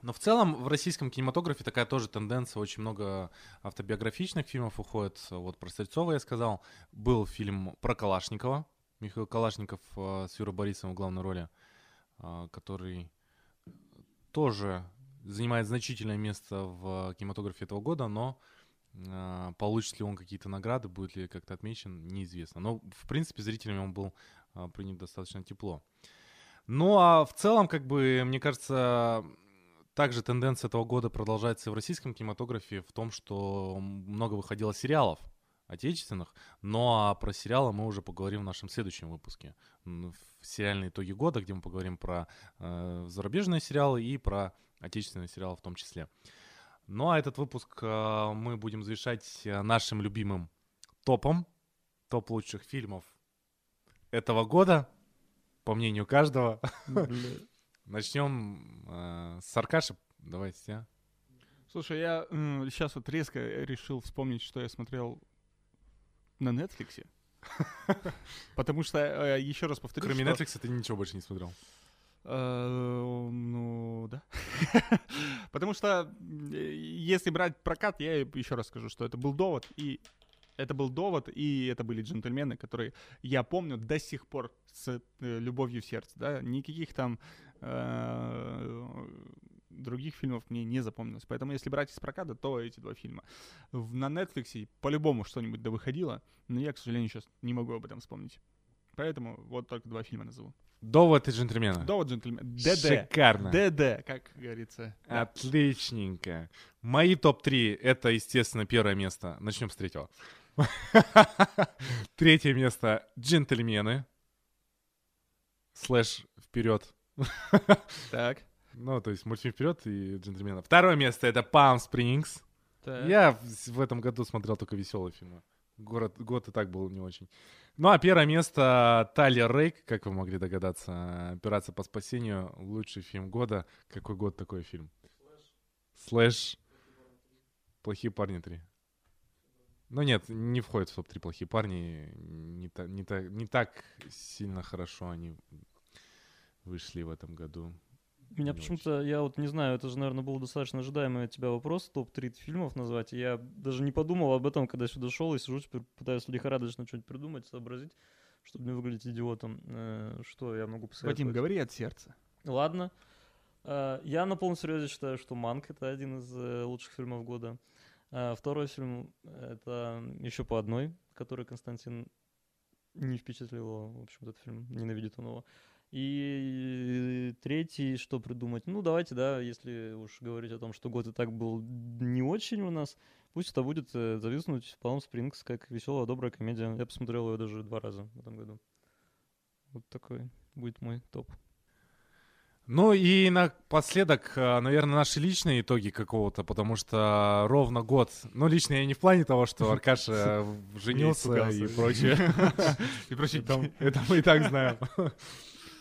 Но в целом в российском кинематографе такая тоже тенденция. Очень много автобиографичных фильмов уходит. Вот про Стрельцова я сказал. Был фильм про Калашникова. Михаил Калашников э, с Юрой Борисовым в главной роли. А, который тоже занимает значительное место в кинематографе этого года, но а, получит ли он какие-то награды, будет ли как-то отмечен, неизвестно. Но, в принципе, зрителями он был а, принят достаточно тепло. Ну, а в целом, как бы, мне кажется, также тенденция этого года продолжается и в российском кинематографе в том, что много выходило сериалов отечественных, но а про сериалы мы уже поговорим в нашем следующем выпуске. В сериальные итоги года, где мы поговорим про э, зарубежные сериалы и про отечественные сериалы в том числе. Ну а этот выпуск э, мы будем завершать э, нашим любимым топом, топ лучших фильмов этого года, по мнению каждого. Начнем э, с Аркаши. Давайте. Слушай, я сейчас вот резко решил вспомнить, что я смотрел на Netflix. Потому что, э, еще раз повторю, Кроме Netflix ты ничего больше не смотрел? Э, ну, да. Потому что, если брать прокат, я еще раз скажу, что это был довод и Это был довод, и это были джентльмены, которые я помню до сих пор с э, любовью в сердце, да, никаких там э, других фильмов мне не запомнилось. Поэтому если брать из проката, то эти два фильма. В, на Netflix по-любому что-нибудь да выходило, но я, к сожалению, сейчас не могу об этом вспомнить. Поэтому вот только два фильма назову. Довод и джентльмена. Довод джентльмена. ДД. Шикарно. ДД, как говорится. Отличненько. Мои топ-3 — это, естественно, первое место. Начнем с третьего. Третье место — «Джентльмены». Слэш «Вперед». Так. Ну, то есть мультфильм «Вперед» и «Джентльмены». Второе место — это «Palm Springs». Так. Я в этом году смотрел только веселые фильмы. Город, год и так был не очень. Ну, а первое место Талия Рейк, как вы могли догадаться, «Операция по спасению», лучший фильм года. Какой год такой фильм? Слэш. «Плохие парни 3». Ну нет, не входит в топ-3 «Плохие парни». Не, та- не, та- не так сильно хорошо они вышли в этом году. Меня почему-то, я вот не знаю, это же, наверное, был достаточно ожидаемый от тебя вопрос, топ-3 фильмов назвать. Я даже не подумал об этом, когда сюда шел, и сижу теперь пытаюсь лихорадочно что-нибудь придумать, сообразить, чтобы не выглядеть идиотом. Э, Что я могу посоветовать? Вадим, говори от сердца. Ладно. Э, Я на полном серьезе считаю, что «Манк» — это один из э, лучших фильмов года. Второй фильм — это еще по одной, который Константин не впечатлил его. В общем, этот фильм ненавидит он его. И третий, что придумать? Ну, давайте, да, если уж говорить о том, что год и так был не очень у нас, пусть это будет э, «Зависнуть в Palm Springs» как веселая, добрая комедия. Я посмотрел ее даже два раза в этом году. Вот такой будет мой топ. Ну и напоследок, э, наверное, наши личные итоги какого-то, потому что ровно год, ну лично я не в плане того, что Аркаша женился испугался. и прочее. И прочее, это мы и так знаем.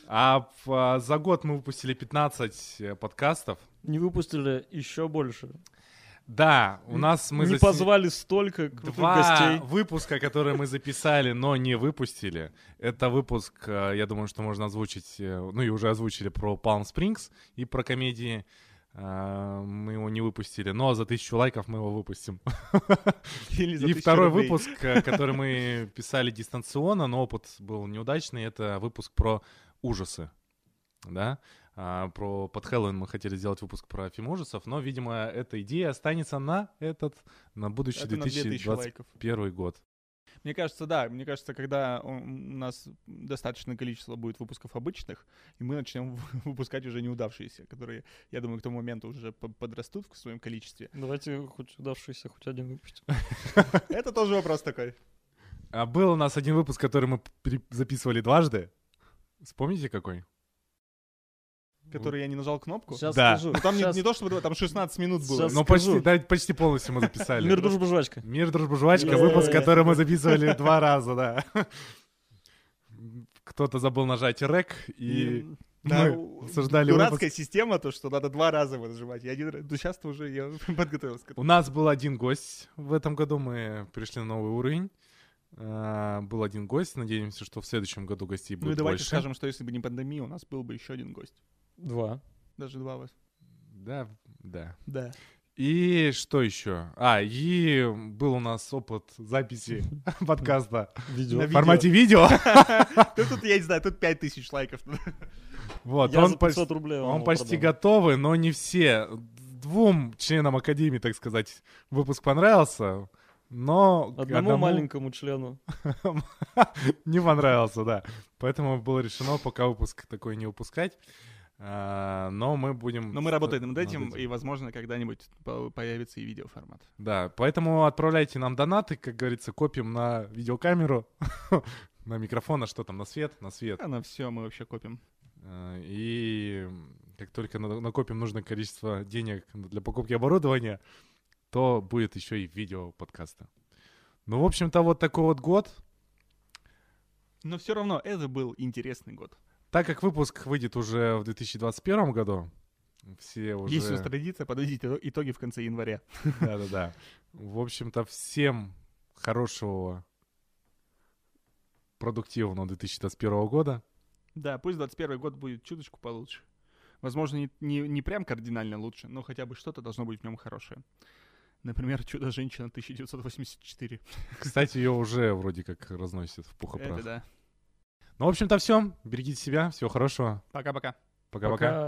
А в- за год мы выпустили 15 э, подкастов. Не выпустили еще больше. Да, у нас мы не засе- позвали столько крутых Два гостей. выпуска, которые мы записали, но не выпустили. Это выпуск, э, я думаю, что можно озвучить, э, ну и уже озвучили про Palm Springs и про комедии. Мы его не выпустили, но за тысячу лайков мы его выпустим. И второй рублей. выпуск, который мы писали дистанционно, но опыт был неудачный, это выпуск про ужасы. Да? А, про под Хэллоуин мы хотели сделать выпуск про фильм ужасов, но, видимо, эта идея останется на этот, на будущий Это на 2000 2021 лайков. год. Мне кажется, да. Мне кажется, когда у нас достаточное количество будет выпусков обычных, и мы начнем выпускать уже неудавшиеся, которые, я думаю, к тому моменту уже по- подрастут в своем количестве. Давайте хоть удавшийся, хоть один выпустим. Это тоже вопрос такой. А был у нас один выпуск, который мы записывали дважды. Вспомните какой? Который я не нажал кнопку. Сейчас Да. скажу. Ну, там не, Щас. не то, чтобы там 16 минут было. Сейчас Ну, скажу. почти, да, почти полностью мы записали. Мир, дружба, жвачка. Мир, дружба, жвачка, выпуск, который мы записывали два раза, да. Кто-то забыл нажать рек, и Да, мы у- обсуждали дурацкая система, то, что надо два раза его нажимать. Я один раз... Ну, сейчас-то уже я подготовился к У этому. нас был один гость в этом году, мы перешли на новый уровень. А, Был один гость, надеемся, что в следующем году гостей Ну и будет давайте больше. скажем, что если бы не пандемия, у нас был бы еще один гость. Два. Даже два вас. Да, да. Да. И что еще? А, и был у нас опыт записи подкаста Видео. В формате видео. Ну, Тут, я не знаю, тут 5000 лайков. Вот, он за почти- 500 рублей вам Он почти готовый, но не все. Двум членам Академии, так сказать, выпуск понравился, но Одному маленькому члену. не понравился, да. Поэтому было решено пока выпуск такой не выпускать. А, но мы будем... Но мы работаем над над этим, и, возможно, когда-нибудь по- появится и видеоформат. Да, поэтому отправляйте нам донаты, как говорится, копим на видеокамеру, на микрофон, на что там, на свет, на свет. А на все мы вообще копим. А, И как только на- накопим нужное количество денег для покупки оборудования, то будет еще и видео подкаста. Ну, в общем-то, вот такой вот год. Но все равно это был интересный год. Так как выпуск выйдет уже в 2021 году, все уже... Есть у нас традиция подводить ито- итоги в конце января. Да-да-да. В общем-то, всем хорошего, продуктивного 2021 года. Да, пусть 21 год будет чуточку получше. Возможно, не, не, не прям кардинально лучше, но хотя бы что-то должно быть в нем хорошее. Например, «Чудо-женщина» 1984. Кстати, ее уже вроде как разносят в пух и Это прах. да. Ну, в общем-то, все. Берегите себя. Всего хорошего. Пока-пока. Пока-пока.